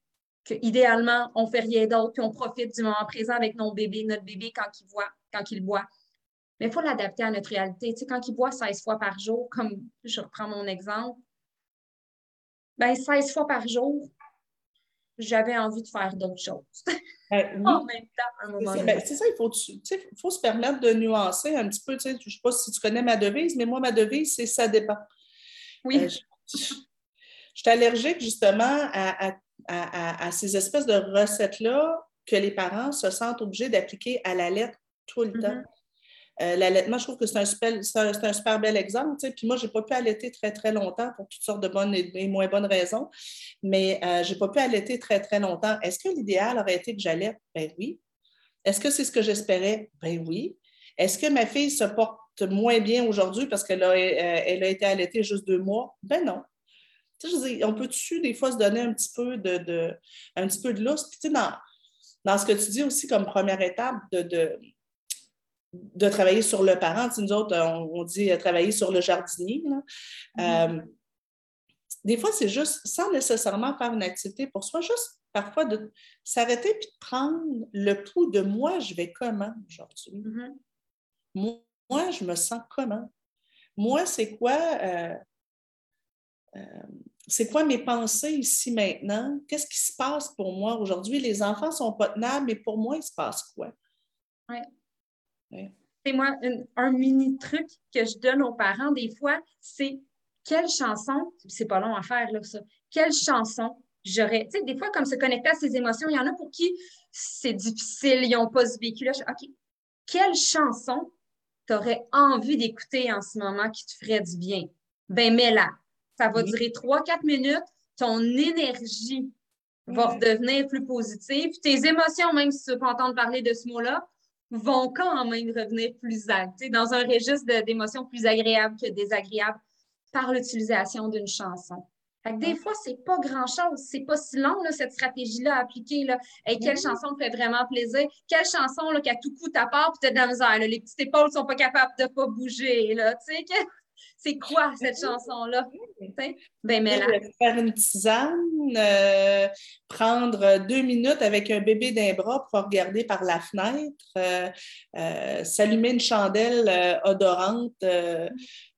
qu'idéalement, on fait rien d'autre, puis on profite du moment présent avec nos bébés, notre bébé quand il voit, quand il boit. Mais il faut l'adapter à notre réalité. Tu sais, quand il boit 16 fois par jour, comme je reprends mon exemple, ben 16 fois par jour, j'avais envie de faire d'autres choses. Ben en même temps, à un moment donné. Ben, c'est ça, il faut, faut, se permettre de nuancer un petit peu. Je ne sais pas si tu connais ma devise, mais moi, ma devise, c'est ça dépend. Oui. Euh, je, suis allergique justement à, ces espèces de recettes-là que les parents se sentent obligés d'appliquer à la lettre tout le temps. Mm-hmm. Euh, l'allaitement, je trouve que c'est un, super, bel exemple. Puis moi, je n'ai pas pu allaiter très, très longtemps pour toutes sortes de bonnes et, moins bonnes raisons, mais euh, je n'ai pas pu allaiter très, très longtemps. Est-ce que l'idéal aurait été que j'allaite? Ben oui. Est-ce que c'est ce que j'espérais? Ben oui. Est-ce que ma fille se porte moins bien aujourd'hui parce qu'elle a, euh, elle a été allaitée juste deux mois? Ben non. Tu sais, on peut-tu des fois se donner un petit peu de, de un petit peu de lousse? Puis, tu sais, dans, dans ce que tu dis aussi comme première étape de, de, de travailler sur le parent. nous autres, on, dit euh, travailler sur le jardinier. Mm-hmm. Euh, des fois, c'est juste, sans nécessairement faire une activité pour soi, juste parfois de s'arrêter et de prendre le pouls de moi, je vais comment aujourd'hui? Mm-hmm. moi, moi, je me sens comment? Moi, c'est quoi, euh, euh, c'est quoi mes pensées ici maintenant? Qu'est-ce qui se passe pour moi aujourd'hui? Les enfants sont pas tenables, mais pour moi, il se passe quoi? Oui. C'est moi, un, mini truc que je donne aux parents des fois, c'est quelle chanson, c'est pas long à faire là, ça, quelle chanson j'aurais, tu sais, des fois, comme se connecter à ses émotions, il y en a pour qui c'est difficile, ils n'ont pas ce vécu-là. OK, quelle chanson tu aurais envie d'écouter en ce moment qui te ferait du bien, ben mets-la. Ça va durer 3-4 minutes. Ton énergie va redevenir plus positive. Tes émotions, même si tu ne veux pas entendre parler de ce mot-là, vont quand même revenir plus actes, dans un registre d'émotions plus agréables que désagréables par l'utilisation d'une chanson des fois, c'est pas grand-chose. C'est pas si long, cette stratégie-là à appliquer. Là. quelle mm-hmm. chanson te fait vraiment plaisir? Quelle chanson là, qu'à tout coup, ta part, puis t'as de la misère. Les petites épaules sont pas capables de pas bouger. Là. c'est quoi cette mm-hmm. chanson-là? Ben, mais là. Faire une tisane, euh, prendre deux minutes avec un bébé d'un bras pour regarder par la fenêtre, euh, euh, s'allumer une chandelle odorante,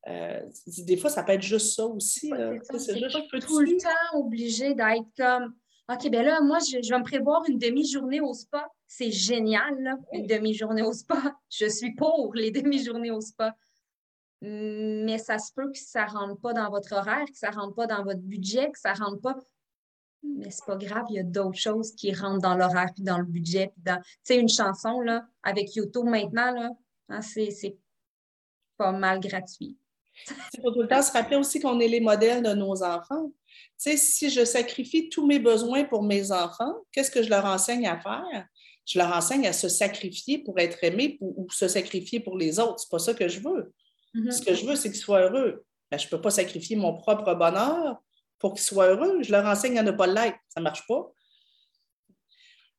euh, des fois, ça peut être juste ça aussi. C'est juste pas tout le temps obligé d'être comme OK, ben là, moi, je, vais me prévoir une demi-journée au spa. C'est génial, une demi-journée au spa. Je suis pour les demi-journées au spa. Mais ça se peut que ça ne rentre pas dans votre horaire, que ça ne rentre pas dans votre budget, que ça ne rentre pas. Mais c'est pas grave, il y a d'autres choses qui rentrent dans l'horaire puis dans le budget. Tu sais, une chanson là, avec YouTube maintenant, là, hein, c'est pas mal gratuit. Il faut tout le temps se rappeler aussi qu'on est les modèles de nos enfants. Si je sacrifie tous mes besoins pour mes enfants, qu'est-ce que je leur enseigne à faire? Je leur enseigne à se sacrifier pour être aimé ou se sacrifier pour les autres. C'est pas ça que je veux. Mm-hmm. Ce que je veux, c'est qu'ils soient heureux. Ben, je ne peux pas sacrifier mon propre bonheur pour qu'ils soient heureux. Je leur enseigne à ne pas l'être. Ça ne marche pas.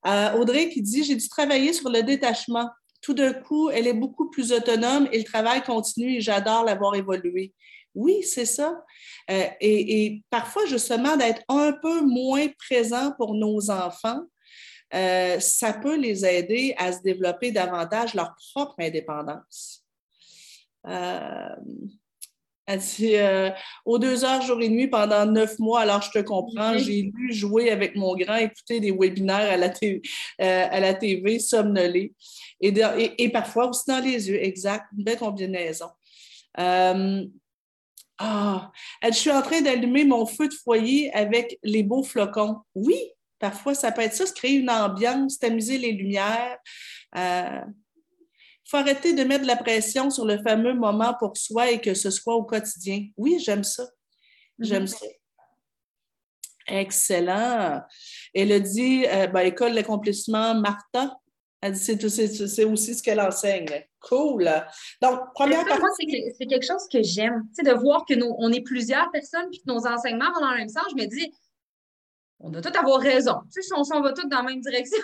Euh, Audrey qui dit J'ai dû travailler sur le détachement tout d'un coup, elle est beaucoup plus autonome et le travail continue et j'adore l'avoir évolué. Oui, c'est ça. Euh, et, parfois, justement, d'être un peu moins présent pour nos enfants, euh, ça peut les aider à se développer davantage leur propre indépendance. Euh, elle dit aux deux heures jour et nuit pendant neuf mois, alors je te comprends. J'ai lu jouer avec mon grand, écouter des webinaires à la, TV, à la TV somnolé. Et, parfois aussi dans les yeux, exact, une belle combinaison. Euh, ah, je suis en train d'allumer mon feu de foyer avec les beaux flocons. Oui, parfois ça peut être ça, se créer une ambiance, tamiser les lumières. Euh, faut arrêter de mettre de la pression sur le fameux moment pour soi et que ce soit au quotidien. Oui, j'aime ça. J'aime ça. Excellent. Elle a dit, euh, ben, École d'accomplissement Martha. Elle dit, c'est aussi ce qu'elle enseigne. Cool. Donc, première partie. Moi, c'est quelque chose que j'aime. Tu sais, de voir que nous, on est plusieurs personnes puis que nos enseignements vont dans le même sens, je me dis, on doit tous avoir raison. Tu sais, si on s'en va tous dans la même direction.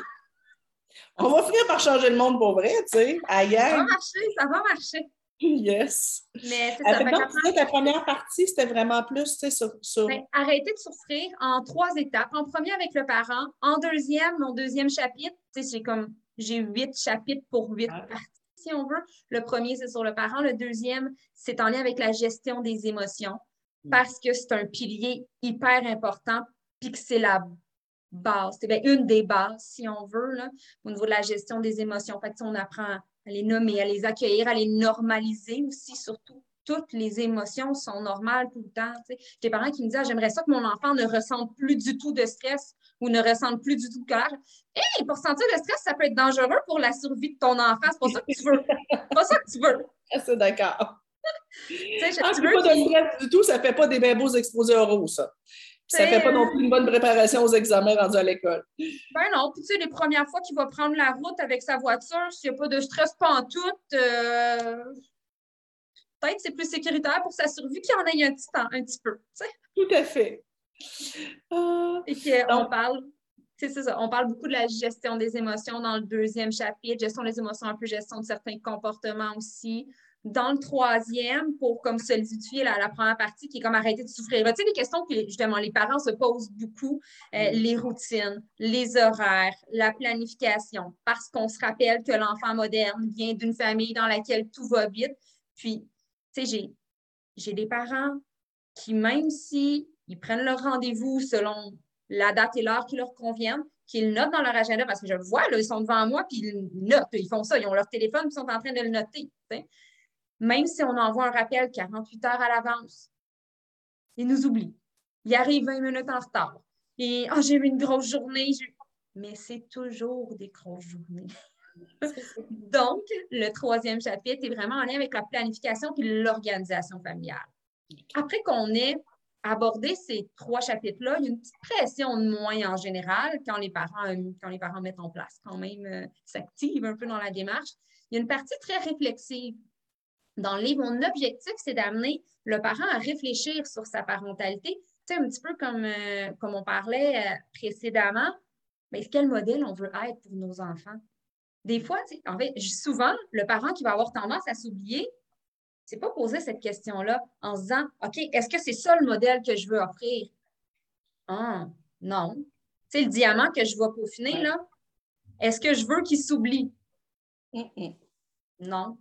On va finir par changer le monde pour vrai, tu sais. Ailleurs. Ça va marcher, ça va marcher. Yes. Mais c'est ça. Ta première partie, c'était vraiment plus, tu sais, sur. Ben, arrêter de souffrir en trois étapes. En premier, avec le parent. En deuxième, mon deuxième chapitre, tu sais, j'ai comme, j'ai huit chapitres pour huit parties, si on veut. Le premier, c'est sur le parent. Le deuxième, c'est en lien avec la gestion des émotions mm. parce que c'est un pilier hyper important puis que c'est la base. C'est une des bases, si on veut, là, au niveau de la gestion des émotions. Fait que, on apprend à les nommer, à les accueillir, à les normaliser aussi, surtout. Toutes les émotions sont normales tout le temps. J'ai des parents qui me disent ah, J'aimerais ça que mon enfant ne ressente plus du tout de stress ou ne ressente plus du tout de colère. Hé, pour sentir le stress, ça peut être dangereux pour la survie de ton enfant. C'est pas ça que tu veux. C'est pas ça que tu veux. Ah, c'est d'accord. tu sais, ah, pas de stress du tout, ça fait pas des bien beaux exposés oraux, ça. Ça ne fait pas non plus une bonne préparation aux examens rendus à l'école. Ben non. Puis, tu sais, les premières fois qu'il va prendre la route avec sa voiture, s'il n'y a pas de stress pantoute, euh... peut-être c'est plus sécuritaire pour sa survie qu'il en ait un petit, temps, un petit peu. Tout à fait. Euh, Et qu'on parle. C'est ça, on parle beaucoup de la gestion des émotions dans le deuxième chapitre, gestion des émotions, un peu gestion de certains comportements aussi dans le troisième, pour comme solidifier la, la, première partie qui est comme arrêter de souffrir. Tu sais, des questions que justement les parents se posent beaucoup, euh, les routines, les horaires, la planification, parce qu'on se rappelle que l'enfant moderne vient d'une famille dans laquelle tout va vite. Puis, tu sais, j'ai des parents qui, même si ils prennent leur rendez-vous selon la date et l'heure qui leur conviennent, qu'ils notent dans leur agenda, parce que je le vois, là, ils sont devant moi, puis ils notent, ils font ça, ils ont leur téléphone, puis ils sont en train de le noter même si on envoie un rappel 48 heures à l'avance, il nous oublie. Il arrive 20 minutes en retard. Et oh, j'ai eu une grosse journée. Mais c'est toujours des grosses journées. Donc, le troisième chapitre est vraiment en lien avec la planification et l'organisation familiale. Après qu'on ait abordé ces trois chapitres-là, il y a une petite pression de moins en général quand les parents, quand les parents mettent en place, quand même euh, s'activent un peu dans la démarche. Il y a une partie très réflexive dans le livre, mon objectif, c'est d'amener le parent à réfléchir sur sa parentalité. Tu sais, un petit peu comme, euh, comme on parlait euh, précédemment, mais quel modèle on veut être pour nos enfants? Des fois, en fait, souvent, le parent qui va avoir tendance à s'oublier, c'est pas poser cette question-là en se disant OK, est-ce que c'est ça le modèle que je veux offrir? Ah, non. Tu sais, le diamant que je vais peaufiner, là, est-ce que je veux qu'il s'oublie? Non.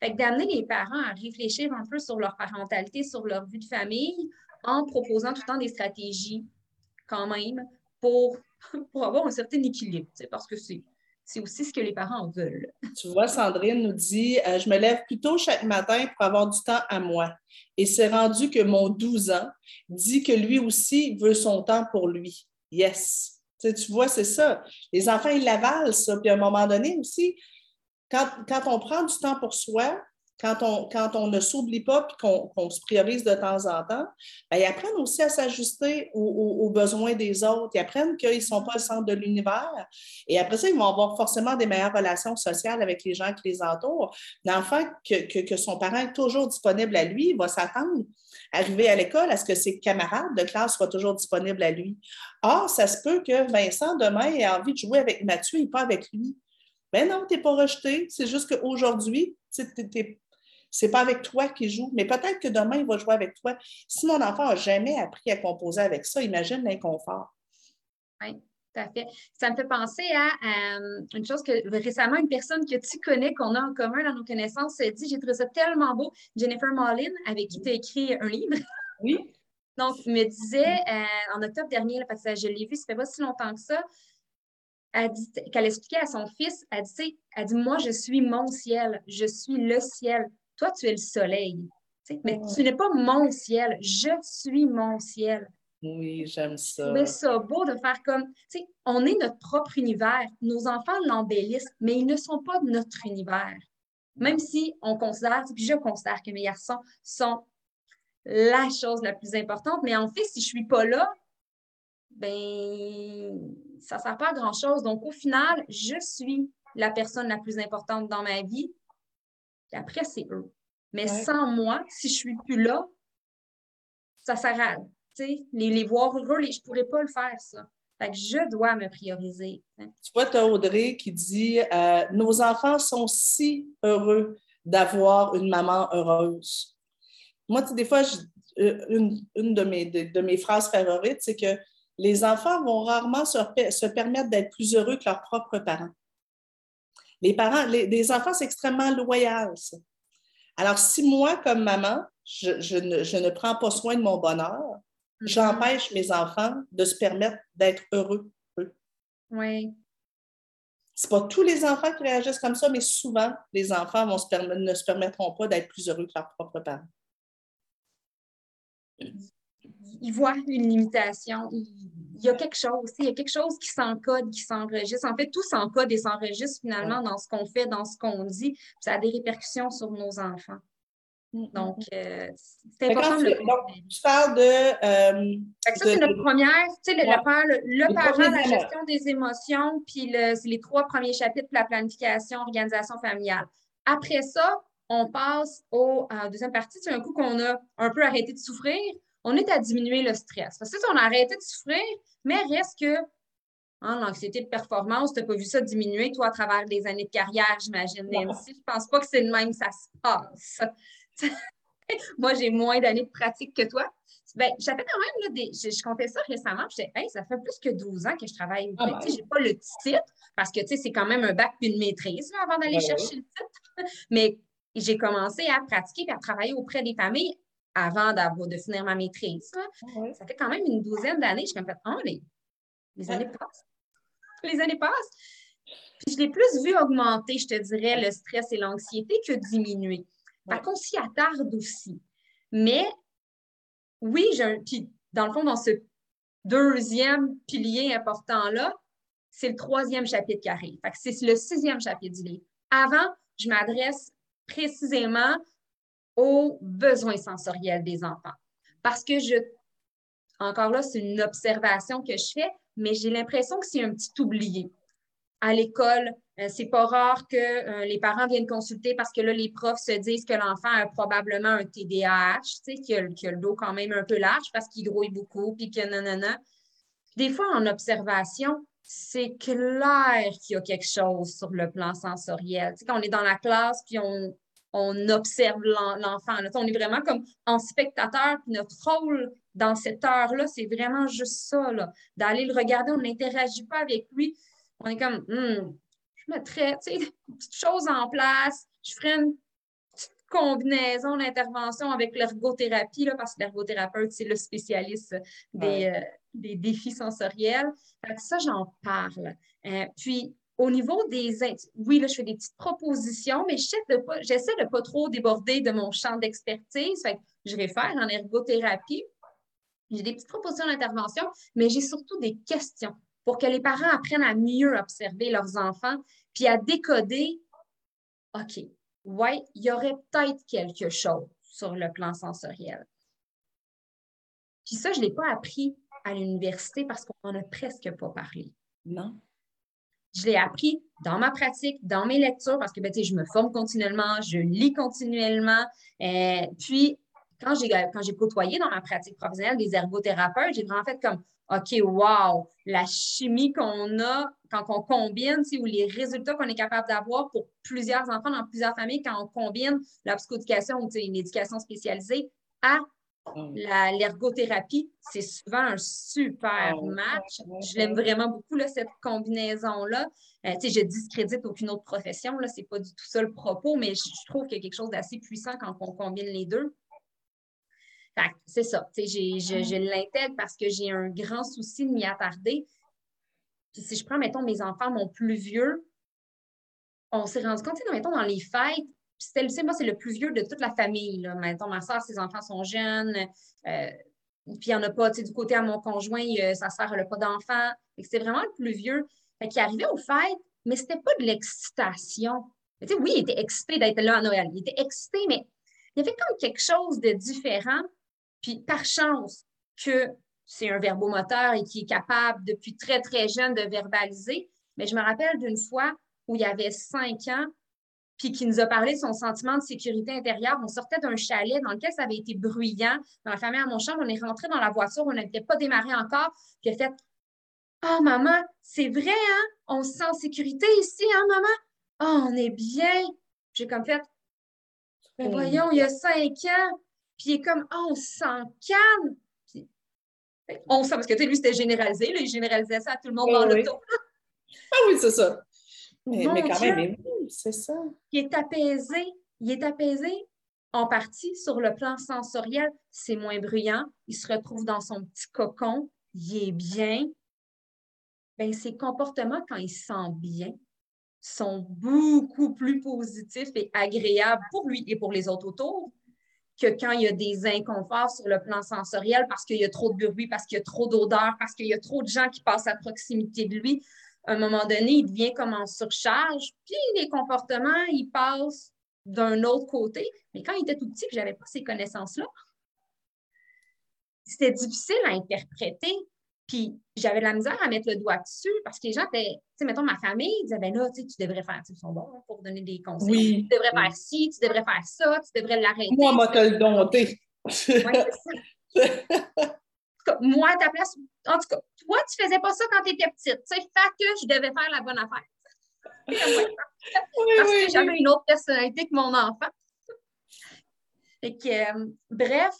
Fait que d'amener les parents à réfléchir un peu sur leur parentalité, sur leur vie de famille, en proposant tout le temps des stratégies quand même pour, pour avoir un certain équilibre, parce que c'est c'est aussi ce que les parents veulent. Tu vois, Sandrine nous dit euh, Je me lève plus tôt chaque matin pour avoir du temps à moi. Et c'est rendu que mon 12 ans dit que lui aussi veut son temps pour lui. Yes. Tu vois, c'est ça. Les enfants, ils l'avalent, ça. Puis à un moment donné aussi, quand, on prend du temps pour soi, quand on, ne s'oublie pas et qu'on se priorise de temps en temps, ben, ils apprennent aussi à s'ajuster aux, besoins des autres. Ils apprennent qu'ils ne sont pas le centre de l'univers. Et après ça, ils vont avoir forcément des meilleures relations sociales avec les gens qui les entourent. L'enfant, que, que, son parent est toujours disponible à lui, va s'attendre arriver à l'école à ce que ses camarades de classe soient toujours disponibles à lui. Or, ça se peut que Vincent, demain, ait envie de jouer avec Mathieu et pas avec lui. Ben non, tu n'es pas rejeté. C'est juste qu'aujourd'hui, c'est pas avec toi qu'il joue, mais peut-être que demain, il va jouer avec toi. Si mon enfant n'a jamais appris à composer avec ça, imagine l'inconfort. Oui, tout à fait. Ça me fait penser à euh, une chose que récemment, une personne que tu connais, qu'on a en commun dans nos connaissances, dit J'ai trouvé ça tellement beau. Jennifer Marlin, avec qui tu as écrit un livre. Oui. Donc, me disait euh, en octobre dernier, parce que je l'ai vu, ça fait pas si longtemps que ça, qu'elle expliquait à son fils, elle dit, elle dit, moi, je suis mon ciel, je suis le ciel. Toi, tu es le soleil. Mais tu n'es pas mon ciel, je suis mon ciel. Oui, j'aime ça. C'est ça beau de faire comme, tu sais, on est notre propre univers. Nos enfants l'embellissent, mais ils ne sont pas de notre univers. Même si on considère, puis je considère que mes garçons sont la chose la plus importante. Mais en fait, si je ne suis pas là, ben ça ne sert pas à grand-chose. Donc, au final, je suis la personne la plus importante dans ma vie. Et après, c'est eux. Mais sans moi, si je ne suis plus là, ça sert à les, les voir heureux, je ne pourrais pas le faire, ça. Fait que je dois me prioriser. Hein. Tu vois, tu as Audrey qui dit euh, Nos enfants sont si heureux d'avoir une maman heureuse. Moi, des fois, euh, une, de, mes, de, mes phrases favorites, c'est que les enfants vont rarement se, se permettre d'être plus heureux que leurs propres parents. Les parents, les, enfants, c'est extrêmement loyal, ça. Alors, si moi, comme maman, je, je, ne, je, ne, prends pas soin de mon bonheur, mm-hmm. j'empêche mes enfants de se permettre d'être heureux. Oui. C'est pas tous les enfants qui réagissent comme ça, mais souvent, les enfants vont se ne se permettront pas d'être plus heureux que leurs propres parents. Ils voient une limitation. Il y a quelque chose, il y a quelque chose qui s'encode, qui s'enregistre. En fait, tout s'encode et s'enregistre finalement dans ce qu'on fait, dans ce qu'on dit. Ça a des répercussions sur nos enfants. Mm-hmm. Donc, euh, c'est important. de tu parles de. Euh, ça, c'est notre première, tu sais, le, le, parent, la gestion des émotions, puis les trois premiers chapitres la planification, organisation familiale. Après ça, on passe au, à la deuxième partie. C'est un coup qu'on a un peu arrêté de souffrir, on est à diminuer le stress. Parce que on a arrêté de souffrir, mais reste que hein, l'anxiété de performance, tu n'as pas vu ça diminuer, toi, à travers des années de carrière, j'imagine, Nancy. Je ne pense pas que c'est le même que ça se passe. Moi, j'ai moins d'années de pratique que toi. Ben, j'avais quand même, là, des, je, comptais ça récemment, je disais, hey, ça fait plus que 12 ans que je travaille. Ah ben. Je n'ai pas le titre, parce que c'est quand même un bac puis une maîtrise avant d'aller ben chercher le titre. Mais j'ai commencé à pratiquer et à travailler auprès des familles avant de finir ma maîtrise. Ah ça fait quand même une douzaine d'années. Je suis comme fait, oh, les, les années passent. Les années passent. Puis je l'ai plus vu augmenter, je te dirais, le stress et l'anxiété que diminuer. Par contre, s'y attarde aussi. Mais oui, j'ai Puis dans le fond, dans ce deuxième pilier important-là, c'est le troisième chapitre qui arrive. c'est le sixième chapitre du livre. Avant, je m'adresse précisément aux besoins sensoriels des enfants. Parce que je, encore là, c'est une observation que je fais, mais j'ai l'impression que c'est un petit oublié. À l'école, euh, c'est pas rare que euh, les parents viennent consulter parce que là, les profs se disent que l'enfant a probablement un TDAH, tu sais, qu'il a, le dos quand même un peu large parce qu'il grouille beaucoup, puis que nanana. Des fois, en observation, c'est clair qu'il y a quelque chose sur le plan sensoriel. Tu sais, quand on est dans la classe, puis on, on observe l'enfant. On est vraiment comme en spectateur, puis notre rôle dans cette heure-là, c'est vraiment juste ça, d'aller le regarder, on n'interagit pas avec lui. On est comme, hmm, je mettrais des petites choses en place, je ferais une petite combinaison d'intervention avec l'ergothérapie, parce que l'ergothérapeute, c'est le spécialiste des, euh, des défis sensoriels. ça, j'en parle. Euh, puis, au niveau des... Oui, là, je fais des petites propositions, mais j'essaie de pas, j'essaie de pas trop déborder de mon champ d'expertise. je vais faire en ergothérapie. J'ai des petites propositions d'intervention, mais j'ai surtout des questions pour que les parents apprennent à mieux observer leurs enfants, puis à décoder, OK, ouais, il y aurait peut-être quelque chose sur le plan sensoriel. Puis ça, je ne l'ai pas appris à l'université parce qu'on n'en a presque pas parlé. Non. Je l'ai appris dans ma pratique, dans mes lectures, parce que ben, je me forme continuellement, je lis continuellement. Euh, puis, quand j'ai, quand j'ai côtoyé dans ma pratique professionnelle des ergothérapeutes, j'ai vraiment fait comme OK, wow, la chimie qu'on a quand on combine, ou les résultats qu'on est capable d'avoir pour plusieurs enfants dans plusieurs familles, quand on combine la psychoéducation ou une éducation spécialisée à L'ergothérapie, c'est souvent un super ah match. Je l'aime vraiment beaucoup, là, cette combinaison-là. Euh, je discrédite aucune autre profession, ce n'est pas du tout ça le propos, mais je, trouve qu'il y a quelque chose d'assez puissant quand on combine les deux. C'est ça. Je, je l'intègre parce que j'ai un grand souci de m'y attarder. Puis si je prends, mettons, mes enfants, mon plus vieux, on s'est rendu compte, mettons, dans les fêtes, c'était moi, c'est le plus vieux de toute la famille. Là. Mettons, ma soeur, ses enfants sont jeunes. Euh, puis il n'y en a pas, du côté à mon conjoint, sa soeur, n'a pas d'enfants. C'est vraiment le plus vieux. Fait arrivait aux fêtes, mais c'était pas de l'excitation. Oui, il était excité d'être là à Noël. Il était excité, mais il y avait comme quelque chose de différent. Puis par chance que c'est un verbomoteur et qui est capable depuis très, très jeune de verbaliser, mais je me rappelle d'une fois où il y avait cinq ans, puis qui nous a parlé de son sentiment de sécurité intérieure. On sortait d'un chalet dans lequel ça avait été bruyant. Dans la famille à mon chambre, on est rentré dans la voiture, on n'était pas démarré encore. Puis il a fait Oh, maman, c'est vrai, hein? On se sent en sécurité ici, hein, maman? Oh, on est bien. J'ai comme fait Mais voyons, il y a cinq ans. Puis il est comme Oh, on se sent calme. on sent, parce que tu sais, lui, c'était généralisé. Là, il généralisait ça à tout le monde dans le l'auto. ah oui, c'est ça. Mais, quand même, c'est ça. Il est apaisé. Il est apaisé en partie sur le plan sensoriel. C'est moins bruyant. Il se retrouve dans son petit cocon. Il est bien. Bien, ses comportements, quand il se sent bien, sont beaucoup plus positifs et agréables pour lui et pour les autres autour que quand il y a des inconforts sur le plan sensoriel parce qu'il y a trop de bruit, parce qu'il y a trop d'odeur, parce qu'il y a trop de gens qui passent à proximité de lui, à un moment donné, il devient comme en surcharge, puis les comportements, ils passent d'un autre côté. Mais quand il était tout petit, je n'avais pas ces connaissances-là, c'était difficile à interpréter. Puis j'avais de la misère à mettre le doigt dessus parce que les gens étaient, tu sais, mettons, ma famille disaient, ben là, tu devrais faire, ils sont bons pour donner des conseils. Oui. Tu devrais faire ci, tu devrais faire ça, tu devrais l'arrêter. Moi, moi, te le dompté. Oui, moi, à ta place, en tout cas, toi, tu faisais pas ça quand tu étais petite. Tu sais, fait que je devais faire la bonne affaire. Parce que j'avais une autre personnalité que mon enfant. Et que, euh, bref,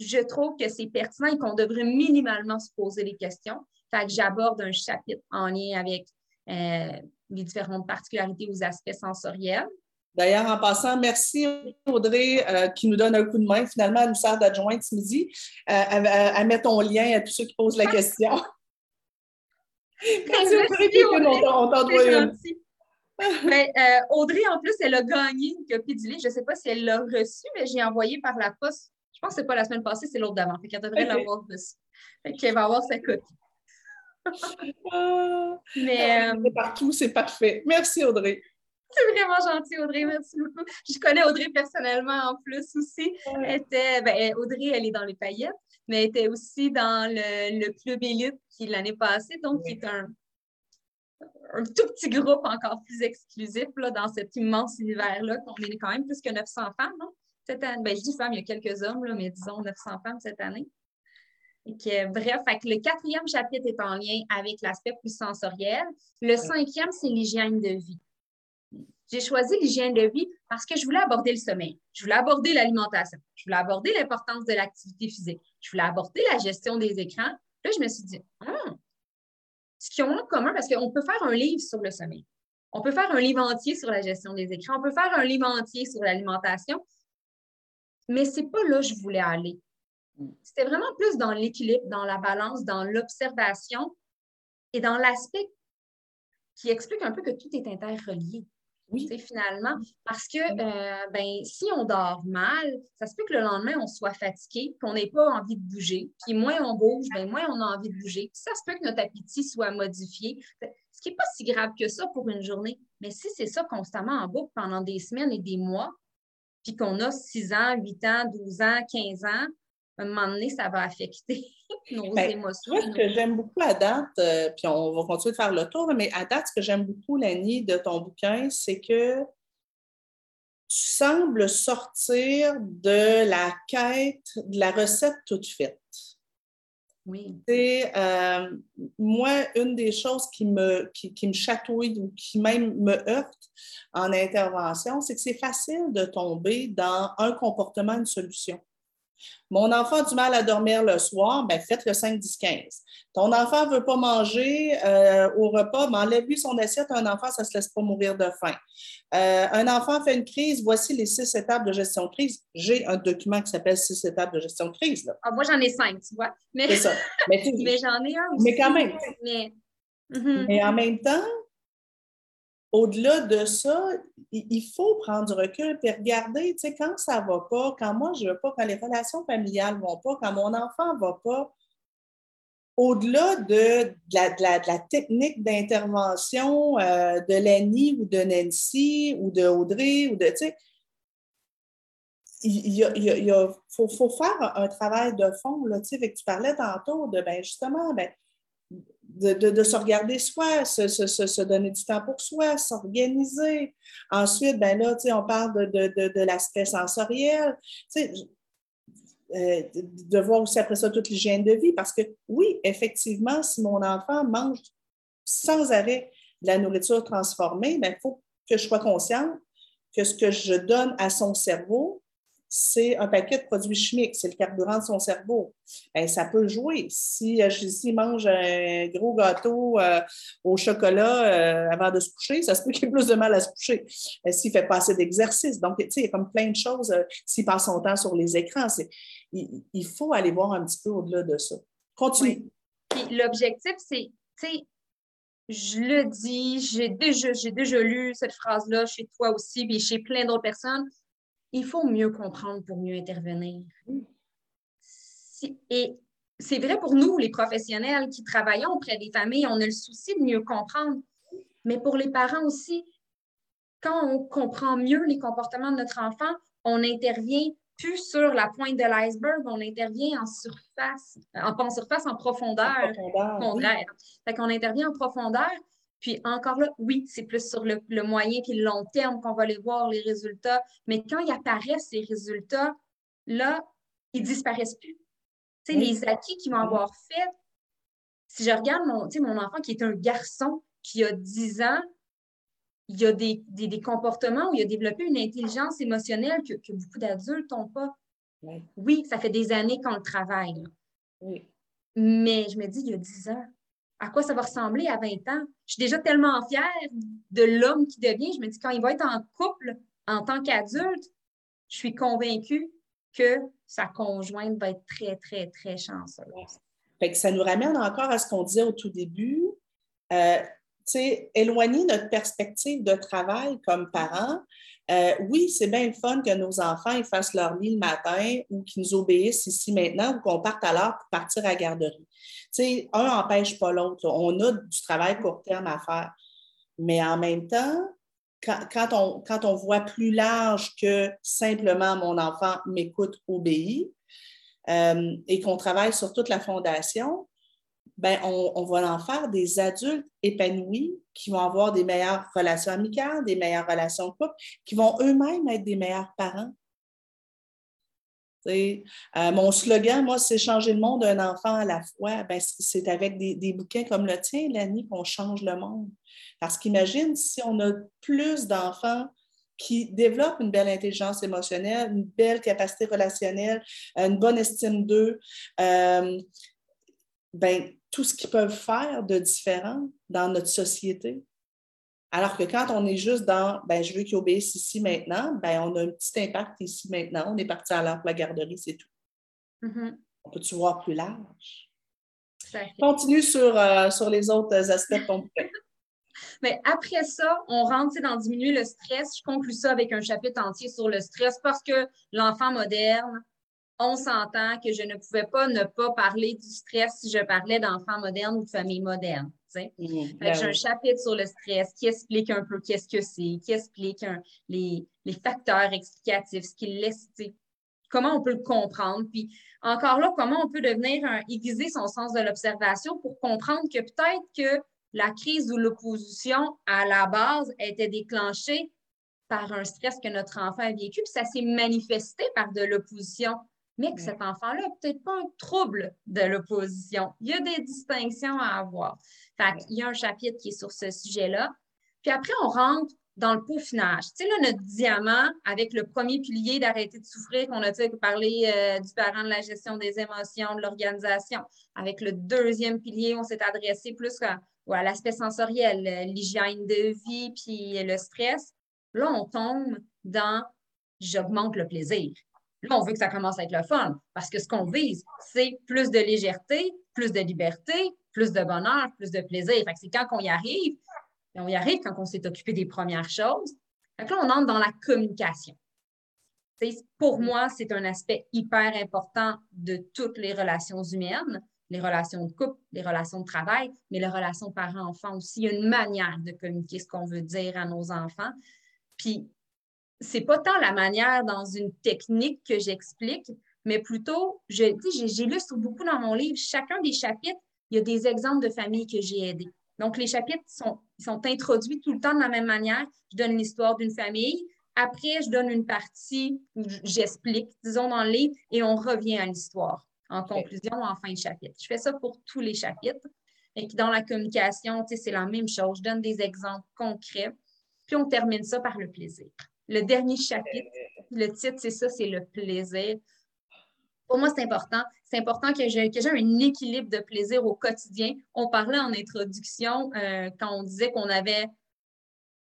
je trouve que c'est pertinent et qu'on devrait minimalement se poser les questions. Fait que j'aborde un chapitre en lien avec euh, les différentes particularités ou aspects sensoriels. D'ailleurs, en passant, merci Audrey euh, qui nous donne un coup de main. Finalement, elle nous sert d'adjointe ce midi. Euh, à, mettre ton lien à tous ceux qui posent la question. merci Audrey, on t'en ben, euh, Audrey, en plus, elle a gagné une copie du livre. Je ne sais pas si elle l'a reçu, mais j'ai envoyé par la poste. Je pense que ce n'est pas la semaine passée, c'est l'autre d'avant. Fait qu'elle devrait l'avoir reçu. Fait qu'elle va avoir sa copie. Ah. mais, partout, c'est parfait. Merci Audrey. C'est vraiment gentil, Audrey. Merci beaucoup. Je connais Audrey personnellement en plus aussi. était, ben, Audrey, elle est dans les paillettes, mais elle était aussi dans le, le Club Élite qui l'année passée, donc qui est un, un tout petit groupe encore plus exclusif là, dans cet immense univers-là. On est quand même plus que 900 femmes. Non? Cette année, ben, je dis femmes, il y a quelques hommes, là, mais disons 900 femmes cette année. Et que, bref, le quatrième chapitre est en lien avec l'aspect plus sensoriel. Le cinquième, c'est l'hygiène de vie. J'ai choisi l'hygiène de vie parce que je voulais aborder le sommeil, je voulais aborder l'alimentation, je voulais aborder l'importance de l'activité physique, je voulais aborder la gestion des écrans. Là, je me suis dit, ah, ce qu'ils ont en commun, parce qu'on peut faire un livre sur le sommeil, on peut faire un livre entier sur la gestion des écrans, on peut faire un livre entier sur l'alimentation, mais ce n'est pas là que je voulais aller. C'était vraiment plus dans l'équilibre, dans la balance, dans l'observation et dans l'aspect qui explique un peu que tout est interrelié. Oui. Finalement, parce que euh, ben, si on dort mal, ça se peut que le lendemain, on soit fatigué, qu'on n'ait pas envie de bouger. Puis moins on bouge, ben, moins on a envie de bouger. ça se peut que notre appétit soit modifié. Ce qui n'est pas si grave que ça pour une journée. Mais si c'est ça constamment en boucle pendant des semaines et des mois, puis qu'on a 6 ans, 8 ans, 12 ans, 15 ans, un moment donné, ça va affecter nos ben, émotions. ce que j'aime beaucoup à date, euh, puis on va continuer de faire le tour, mais à date, ce que j'aime beaucoup, Lani, de ton bouquin, c'est que tu sembles sortir de la quête de la recette toute faite. Oui. C'est euh, moi, une des choses qui me, qui, qui, me chatouille ou qui même me heurte en intervention, c'est que c'est facile de tomber dans un comportement, une solution. Mon enfant a du mal à dormir le soir, ben faites le 5-10-15. Ton enfant ne veut pas manger euh, au repas, mais enlève-lui son assiette. Un enfant, ça ne se laisse pas mourir de faim. Euh, un enfant fait une crise, voici les six étapes de gestion de crise. J'ai un document qui s'appelle Six étapes de gestion de crise. Ah, moi, j'en ai cinq, tu vois. Mais, C'est ça. Mais, j'en ai un aussi. Mais quand même. Mhm. mais en même temps, au-delà de ça, il faut prendre du recul et regarder, tu sais, quand ça ne va pas, quand moi je ne veux pas, quand les relations familiales ne vont pas, quand mon enfant ne va pas, au-delà de, la, technique d'intervention euh, de Lenny ou de Nancy ou de Audrey ou de, tu sais, il, faut, faire un, travail de fond. Là, tu, tu parlais tantôt de, ben, justement, ben, de, se regarder soi, se, donner du temps pour soi, s'organiser. Ensuite, ben là, on parle de, l'aspect sensoriel. Euh, de voir aussi après ça toute l'hygiène de vie. Parce que oui, effectivement, si mon enfant mange sans arrêt de la nourriture transformée, il ben, faut que je sois consciente que ce que je donne à son cerveau, c'est un paquet de produits chimiques, c'est le carburant de son cerveau. Bien, ça peut jouer. Si euh, s'il mange un gros gâteau euh, au chocolat euh, avant de se coucher, ça se peut qu'il ait plus de mal à se coucher. S'il fait pas assez d'exercice. Donc, il y a comme plein de choses. S'il passe son temps sur les écrans, il, faut aller voir un petit peu au-delà de ça. Continue. l'objectif, c'est, tu sais, je le dis, j'ai déjà, déjà lu cette phrase-là chez toi aussi, puis chez plein d'autres personnes il faut mieux comprendre pour mieux intervenir. et c'est vrai pour nous, les professionnels qui travaillons auprès des familles, on a le souci de mieux comprendre. Mais pour les parents aussi, quand on comprend mieux les comportements de notre enfant, on intervient plus sur la pointe de l'iceberg, on intervient en surface, en, en surface, en profondeur. En profondeur Fait qu'on intervient en profondeur, puis encore là, oui, c'est plus sur le, moyen et le long terme qu'on va aller voir les résultats. Mais quand il apparaissent ces résultats, là, ils disparaissent plus. Tu sais, les acquis qu'ils vont avoir fait, si je regarde mon, mon enfant qui est un garçon qui a 10 ans, il y a des, comportements où il a développé une intelligence émotionnelle que, beaucoup d'adultes n'ont pas. Oui. ça fait des années qu'on le travaille. Oui. Mais je me dis, il y a 10 ans, à quoi ça va ressembler à 20 ans? Je suis déjà tellement fière de l'homme qui devient. Je me dis, quand il va être en couple en tant qu'adulte, je suis convaincue que sa conjointe va être très, très, très chanceuse. Fait ça nous ramène encore à ce qu'on disait au tout début. Euh, éloigner notre perspective de travail comme parents. Euh, oui, c'est bien le fun que nos enfants fassent leur lit le matin ou qu'ils nous obéissent ici maintenant ou qu'on parte à l'heure pour partir à la garderie un n'empêche pas l'autre. On a du travail court terme à faire. Mais en même temps, quand, on, quand on voit plus large que simplement mon enfant m'écoute, obéit, euh, et qu'on travaille sur toute la fondation, ben on, va en faire des adultes épanouis qui vont avoir des meilleures relations amicales, des meilleures relations de couple, qui vont eux-mêmes être des meilleurs parents. Euh, mon slogan, moi, c'est changer le monde d'un enfant à la fois. Ben, c'est avec des, des, bouquins comme le tien, Lani, qu'on change le monde. Parce qu'imagine si on a plus d'enfants qui développent une belle intelligence émotionnelle, une belle capacité relationnelle, une bonne estime d'eux, euh, ben, tout ce qu'ils peuvent faire de différent dans notre société. Alors que quand on est juste dans ben, je veux qu'ils obéissent ici maintenant, ben, on a un petit impact ici maintenant. On est parti à la garderie, c'est tout. Mm-hmm. On peut-tu voir plus large? Continue sur, euh, sur les autres aspects de ton Mais après ça, on rentre dans diminuer le stress. Je conclue ça avec un chapitre entier sur le stress parce que l'enfant moderne, on s'entend que je ne pouvais pas ne pas parler du stress si je parlais d'enfant moderne ou de famille moderne. Mmh, ben j'ai un chapitre sur le stress qui explique un peu qu'est-ce que c'est, qui explique les, facteurs explicatifs, ce qu'il laisse, comment on peut le comprendre. Puis encore là, comment on peut devenir un, aiguiser son sens de l'observation pour comprendre que peut-être que la crise ou l'opposition à la base était déclenchée par un stress que notre enfant a vécu, puis ça s'est manifesté par de l'opposition mais que cet enfant-là n'a peut-être pas un trouble de l'opposition. Il y a des distinctions à avoir. Fait Il y a un chapitre qui est sur ce sujet-là. Puis après, on rentre dans le peaufinage. Tu sais, là, notre diamant, avec le premier pilier d'arrêter de souffrir, qu'on a parlé euh, du parent de la gestion des émotions, de l'organisation. Avec le deuxième pilier, on s'est adressé plus à, à l'aspect sensoriel, l'hygiène de vie, puis le stress. Là, on tombe dans j'augmente le plaisir. Là, on veut que ça commence à être le fun parce que ce qu'on vise, c'est plus de légèreté, plus de liberté, plus de bonheur, plus de plaisir. Fait c'est quand on y arrive, on y arrive quand on s'est occupé des premières choses. Fait là, on entre dans la communication. pour moi, c'est un aspect hyper important de toutes les relations humaines, les relations de couple, les relations de travail, mais les relations parents-enfants aussi. Une manière de communiquer ce qu'on veut dire à nos enfants. Puis c'est pas tant la manière dans une technique que j'explique, mais plutôt, j'illustre beaucoup dans mon livre, chacun des chapitres, il y a des exemples de familles que j'ai aidées. Donc, les chapitres sont, sont introduits tout le temps de la même manière. Je donne l'histoire d'une famille. Après, je donne une partie où j'explique, disons, dans le livre, et on revient à l'histoire en conclusion ou en fin de chapitre. Je fais ça pour tous les chapitres. Et dans la communication, c'est la même chose. Je donne des exemples concrets, puis on termine ça par le plaisir. Le dernier chapitre, le titre, c'est ça, c'est le plaisir. Pour moi, c'est important. C'est important que j'ai un équilibre de plaisir au quotidien. On parlait en introduction euh, quand on disait qu'on avait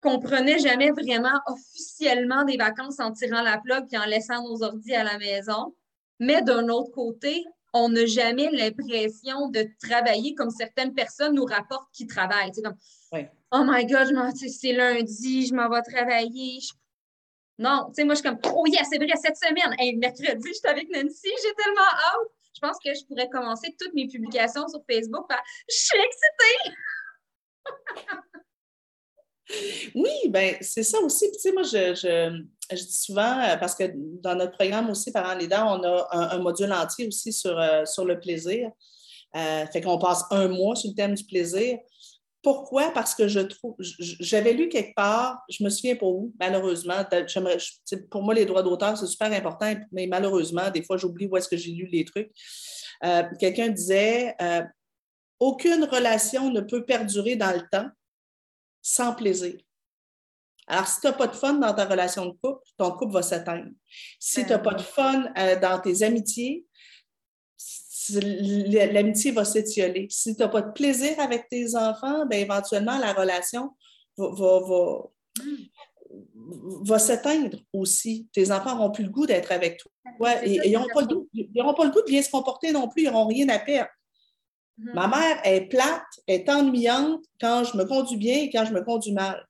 qu'on prenait jamais vraiment officiellement des vacances en tirant la plug et en laissant nos ordi à la maison. Mais d'un autre côté, on n'a jamais l'impression de travailler comme certaines personnes nous rapportent qui travaillent. C'est comme Oh my God, c'est lundi, je m'en vais travailler. Non, tu sais, moi, je suis comme Oh yeah, c'est vrai, cette semaine, hey, mercredi, je suis avec Nancy, j'ai tellement hâte. Je pense que je pourrais commencer toutes mes publications sur Facebook par Je suis excitée! oui, ben c'est ça aussi. Tu sais, moi, je, je, dis souvent, euh, parce que dans notre programme aussi, Parents Leaders, on a un, module entier aussi sur, euh, sur le plaisir. Euh, fait qu'on passe un mois sur le thème du plaisir. Pourquoi? Parce que je trouve, j'avais lu quelque part, je me souviens pas où, malheureusement, pour moi, les droits d'auteur, c'est super important, mais malheureusement, des fois, j'oublie où est-ce que j'ai lu les trucs. Euh, quelqu'un disait, euh, aucune relation ne peut perdurer dans le temps sans plaisir. Alors, si tu n'as pas de fun dans ta relation de couple, ton couple va s'éteindre. Si tu n'as pas de fun euh, dans tes amitiés, l'amitié va s'étioler. Si tu n'as pas de plaisir avec tes enfants, bien, éventuellement, la relation va, va, s'éteindre aussi. Tes enfants n'auront plus le goût d'être avec toi et ils n'auront pas, pas, le goût de bien se comporter non plus. Ils n'auront rien à perdre. Mm-hmm. Ma mère est plate, est ennuyante quand je me conduis bien et quand je me conduis mal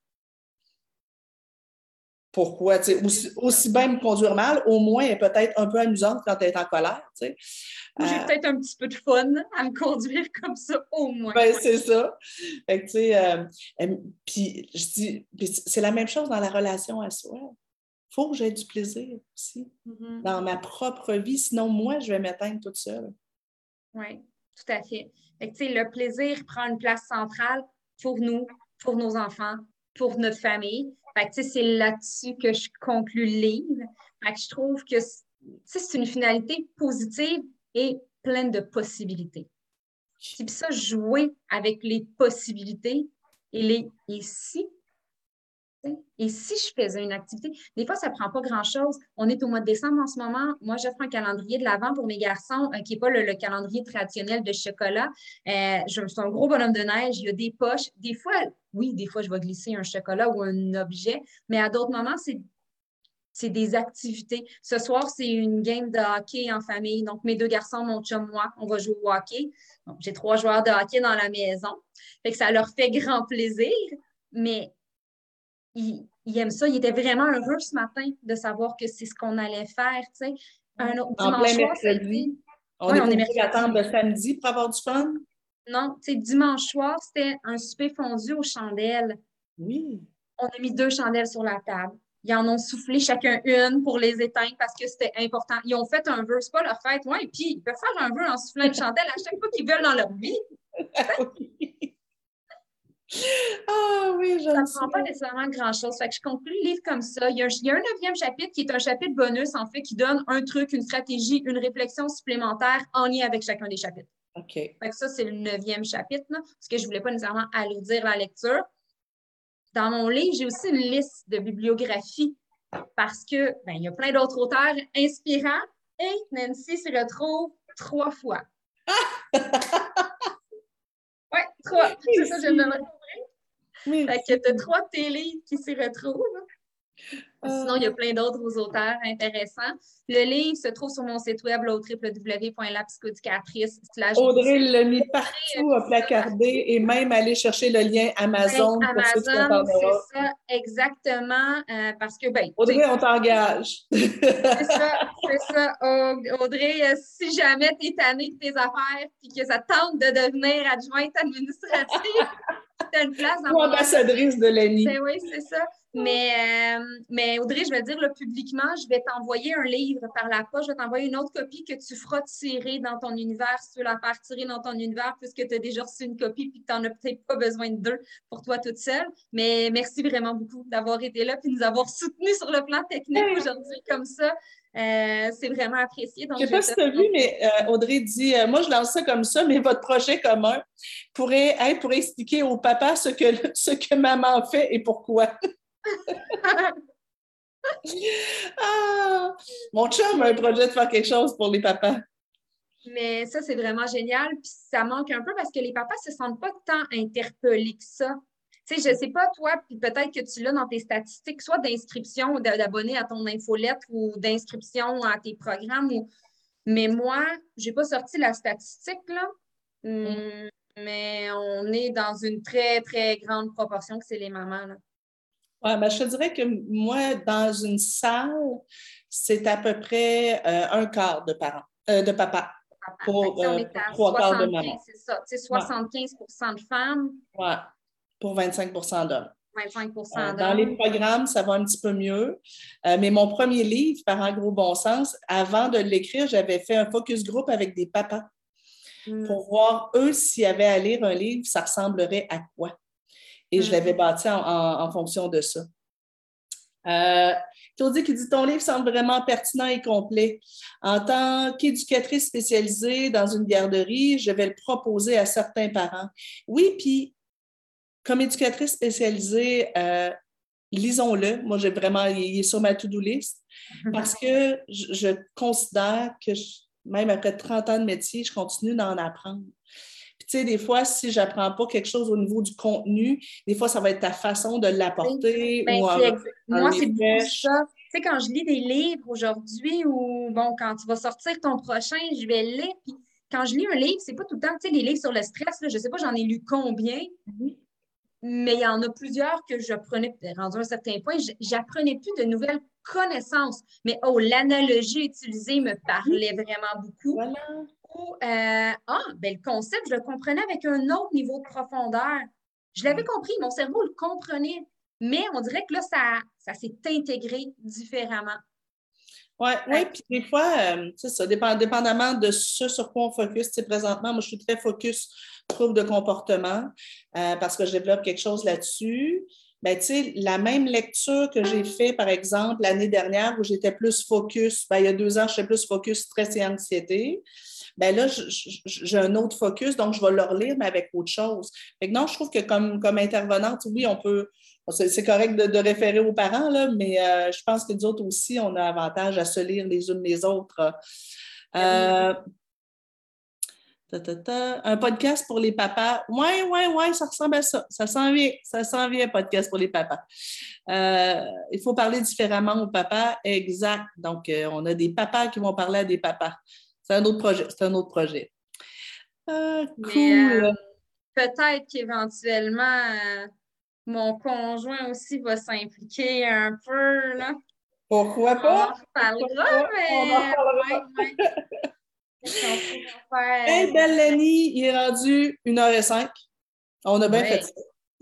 pourquoi. Aussi, aussi, bien me conduire mal, au moins, elle est peut-être un peu amusante quand elle est en colère. J'ai euh, peut-être un petit peu de fun à me conduire comme ça, au moins. Ben, c'est ça. Fait que, euh, puis, je dis, c'est la même chose dans la relation à soi. Il faut que j'aie du plaisir aussi mm-hmm. dans ma propre vie, sinon, moi, je vais m'éteindre toute seule. Oui, tout à fait. fait que, le plaisir prend une place centrale pour nous, pour nos enfants, pour notre famille c'est là-dessus que je conclue le livre. je trouve que c'est une finalité positive et pleine de possibilités. Puis ça, jouer avec les possibilités et les si et si je faisais une activité, des fois, ça ne prend pas grand-chose. On est au mois de décembre en ce moment. Moi, j'offre un calendrier de l'avant pour mes garçons, euh, qui n'est pas le, calendrier traditionnel de chocolat. Euh, je suis un gros bonhomme de neige, il y a des poches. Des fois, oui, des fois, je vais glisser un chocolat ou un objet, mais à d'autres moments, c'est c'est des activités. Ce soir, c'est une game de hockey en famille. Donc, mes deux garçons, mon chum, moi, on va jouer au hockey. J'ai trois joueurs de hockey dans la maison. Fait que ça leur fait grand plaisir, mais il, aime ça. Il était vraiment heureux ce matin de savoir que c'est ce qu'on allait faire. Tu sais. Un autre, dimanche soir, mercredi. On est obligé d'attendre le samedi pour avoir du fun? Non, tu sais, dimanche soir, c'était un souper fondu aux chandelles. Oui. On a mis deux chandelles sur la table. Ils en ont soufflé chacun une pour les éteindre parce que c'était important. Ils ont fait un vœu, c'est pas leur fête. Oui, puis ils peuvent faire un vœu en soufflant une chandelle à chaque fois qu'ils veulent dans leur vie. Ah oui, Ça ne prend pas nécessairement grand-chose. Fait que je conclue le livre comme ça. Il y, a un, neuvième chapitre qui est un chapitre bonus, en fait, qui donne un truc, une stratégie, une réflexion supplémentaire en lien avec chacun des chapitres. OK. Fait que ça, c'est le neuvième chapitre, parce que je ne voulais pas nécessairement alourdir la lecture. Dans mon livre, j'ai aussi une liste de bibliographies parce que ben, il y a plein d'autres auteurs inspirants et Nancy se retrouve trois fois. oui, trois. C'est ça, je me oui. Fait que tu as trois télés qui s'y retrouvent. Sinon, il y a plein d'autres auteurs intéressants. Le livre se trouve sur mon site web, www.lapsychodicatrice. Audrey l'a mis partout à placarder et même aller chercher le lien Amazon. Amazon, c'est ça, exactement. Euh, parce que, ben. Audrey, on t'engage. c'est ça, c'est ça. Audrey, euh, si jamais tu es tannée de tes affaires et que ça tente de devenir adjointe administrative, tu as une place dans Ou ambassadrice de l'ENI. Ben oui, c'est ça Mais, euh, mais Audrey, je vais dire là, publiquement, je vais t'envoyer un livre par la poche. Je vais t'envoyer une autre copie que tu feras tirer dans ton univers si tu veux la faire tirer dans ton univers, puisque tu as déjà reçu une copie puis que tu n'en as peut-être pas besoin de deux pour toi toute seule. Mais merci vraiment beaucoup d'avoir été là puis de nous avoir soutenus sur le plan technique aujourd'hui comme ça. Euh, c'est vraiment apprécié. je ne sais pas si tu as vu, mais euh, Audrey dit Moi, je lance ça comme ça, mais votre projet commun pourrait être pour expliquer au papa ce que, ce que maman fait et pourquoi. ah, mon chum a un projet de faire quelque chose pour les papas. Mais ça, c'est vraiment génial. Puis ça manque un peu parce que les papas ne se sentent pas tant interpellés que ça. Tu sais, je ne sais pas, toi, puis peut-être que tu l'as dans tes statistiques, soit d'inscription ou d'abonnés à ton infolettre ou d'inscription à tes programmes. Mais moi, je n'ai pas sorti la statistique, là. Mm. Mais on est dans une très, très grande proportion que c'est les mamans. Là. Ouais, ben, je te dirais que moi, dans une salle, c'est à peu près euh, un quart de parents, euh, de papa. Pour, euh, trois quarts de maman. C'est ça. C'est 75% de femmes. Oui, pour 25 d'hommes. 25% d'hommes. Dans les programmes, ça va un petit peu mieux. mais mon premier livre, Par un gros bon sens, avant de l'écrire, j'avais fait un focus group avec des papas hmm. pour voir, eux, s'ils avaient à lire un livre, ça ressemblerait à quoi. Et je l'avais mm-hmm. bâti en, fonction de ça. Euh, Claudie qui dit Ton livre semble vraiment pertinent et complet. En tant qu'éducatrice spécialisée dans une garderie, je vais le proposer à certains parents. Oui, puis comme éducatrice spécialisée, euh, lisons-le. Moi, j'ai vraiment, il est sur ma to-do list parce que je, considère que même après 30 ans de métier, je continue d'en apprendre tu sais, des fois, si je n'apprends pas quelque chose au niveau du contenu, des fois, ça va être ta façon de l'apporter. Ben, moi, c'est beaucoup ça. Tu sais, quand je lis des livres aujourd'hui ou, bon, quand tu vas sortir ton prochain, je vais lire. Puis quand je lis un livre, c'est pas tout le temps, tu sais, les livres sur le stress, là, je sais pas, j'en ai lu combien. Mais il y en a plusieurs que j'apprenais, rendu à un certain point, j'apprenais plus de nouvelles connaissances. Mais oh, l'analogie utilisée me parlait vraiment beaucoup. Voilà. Euh, ah, ben, le concept, je le comprenais avec un autre niveau de profondeur. Je l'avais compris, mon cerveau le comprenait, mais on dirait que là, ça, ça s'est intégré différemment. Oui, ouais, puis des fois, euh, c'est ça, dépendamment de ce sur quoi on focus. Présentement, moi, je suis très focus trouble de comportement euh, parce que je développe quelque chose là-dessus. Ben, la même lecture que j'ai fait, par exemple, l'année dernière où j'étais plus focus, ben, il y a deux ans, j'étais plus focus stress et anxiété ben là, j'ai un autre focus, donc je vais le relire, mais avec autre chose. Fait non, je trouve que comme, comme intervenante, oui, on peut. C'est correct de, référer aux parents, là, mais euh, je pense que nous autres aussi, on a avantage à se lire les unes les autres. Euh, un podcast pour les papas. Oui, oui, oui, ça ressemble à ça. Ça s'en vient. Ça s'en vient, un podcast pour les papas. Euh, il faut parler différemment aux papas. Exact. Donc, on a des papas qui vont parler à des papas. C'est un autre projet. C'est un autre projet. Ah, cool. Euh, peut-être qu'éventuellement, euh, mon conjoint aussi va s'impliquer un peu. Là. Pourquoi pas? On en reparlera, mais. On en reparlera. Hey, belle Lenny, il est rendu 1h05. On a bien fait ça.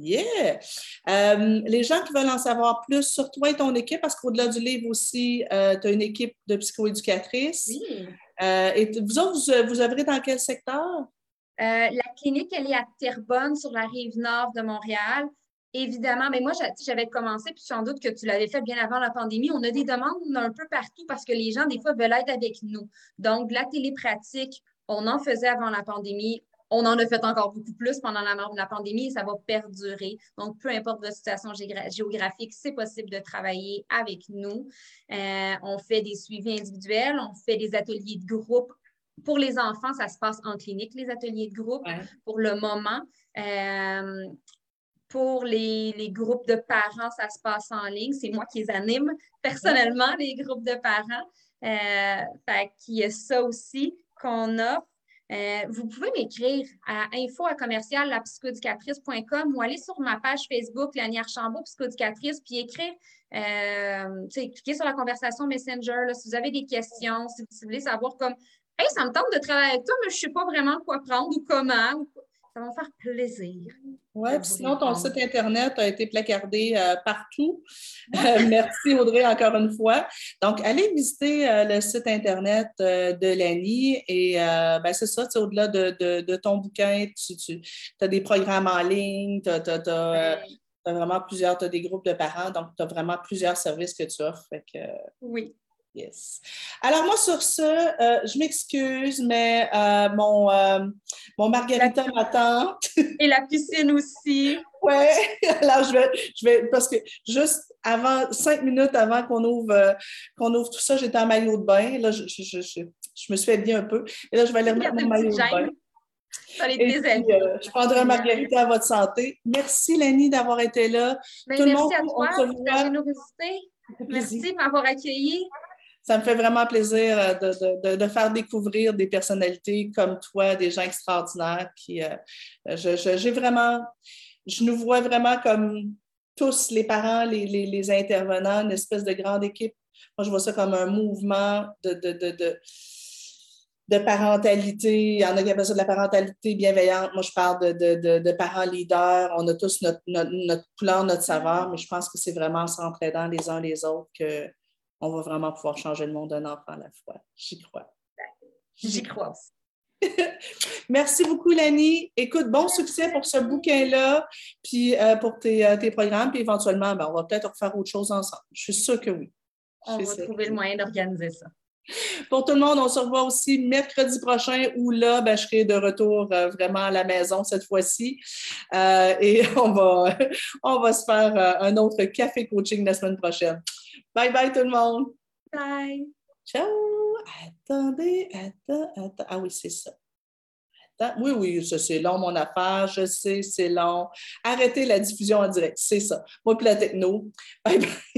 Yeah! Euh, les gens qui veulent en savoir plus sur toi et ton équipe, parce qu'au-delà du livre aussi, tu as une équipe de psychoéducatrices. Oui. Euh, et vous autres, vous, œuvrez dans quel secteur? Euh, la clinique, elle est à Terrebonne, sur la rive nord de Montréal. Évidemment, mais moi, j'avais commencé, puis sans doute que tu l'avais fait bien avant la pandémie. On a des demandes un peu partout parce que les gens, des fois, veulent être avec nous. Donc, la télépratique, on en faisait avant la pandémie. On en a fait encore beaucoup plus pendant la, la pandémie et ça va perdurer. Donc, peu importe votre situation géographique, c'est possible de travailler avec nous. Euh, on fait des suivis individuels, on fait des ateliers de groupe. Pour les enfants, ça se passe en clinique, les ateliers de groupe, pour le moment. Euh, pour les, groupes de parents, ça se passe en ligne. C'est moi qui les anime personnellement, les groupes de parents. Euh, fait qu'il y a ça aussi qu'on offre. Euh, vous pouvez m'écrire à info à commercial ou aller sur ma page Facebook, Lani Archambault, psychoducatrice, puis écrire, euh, cliquez sur la conversation Messenger si vous avez des questions, si vous voulez savoir comme Hey, ça me tente de travailler avec toi, mais je ne sais pas vraiment quoi prendre ou comment. Ça va me faire plaisir. Oui, sinon, ton site Internet a été placardé euh, partout. Euh, merci, Audrey, encore une fois. Donc, allez visiter euh, le site Internet de l'ANI et ben, c'est ça, au-delà de, ton bouquin, tu, as des programmes en ligne, tu as, vraiment plusieurs, tu as des groupes de parents, donc tu as vraiment plusieurs services que tu offres. oui. Yes. Alors, moi, sur ce, euh, je m'excuse, mais euh, mon, euh, mon margarita m'attend. Et la piscine aussi. Oui, alors je vais, je vais, parce que juste avant, cinq minutes avant qu'on ouvre, qu'on ouvre tout ça, j'étais en maillot de bain. Là, je, je, je, je, me suis bien un peu. Et là, je vais aller remettre mon maillot de bain. Et je prendrai un margarita à votre santé. Merci, Lenny, d'avoir été là. Ben, Tout merci le monde, à toi pour ta générosité. Merci de m'avoir accueilli ça me fait vraiment plaisir euh, de, de, faire découvrir des personnalités comme toi, des gens extraordinaires. Euh, j'ai vraiment, je nous vois vraiment comme tous les parents, les, les, intervenants, une espèce de grande équipe. Moi, je vois ça comme un mouvement de, de, de parentalité. Il y en a qui appellent ça de la parentalité bienveillante. Moi, je parle de, de, parents leaders. On a tous notre, notre, notre couleur, notre saveur, mais je pense que c'est vraiment en s'entraidant les uns les autres que on va vraiment pouvoir changer le monde d'un enfant à la fois. J'y crois. J'y crois aussi. Merci beaucoup, Lani. Écoute, bon succès pour ce bouquin-là, puis euh, pour tes, euh, tes, programmes, puis éventuellement, ben, on va peut-être refaire autre chose ensemble. Je suis sûre que oui. On va trouver le moyen d'organiser ça. Pour tout le monde, on se revoit aussi mercredi prochain où là, ben, je serai de retour euh, vraiment à la maison cette fois-ci. et on va, on va se faire un autre café coaching la semaine prochaine. Bye bye tout le monde. Bye. Ciao. Attendez, attends, attends. Ah oui, c'est ça. Oui, oui, ça c'est long, mon affaire. Je sais, c'est long. Arrêtez la diffusion en direct. C'est ça. Moi, puis la techno. Bye bye.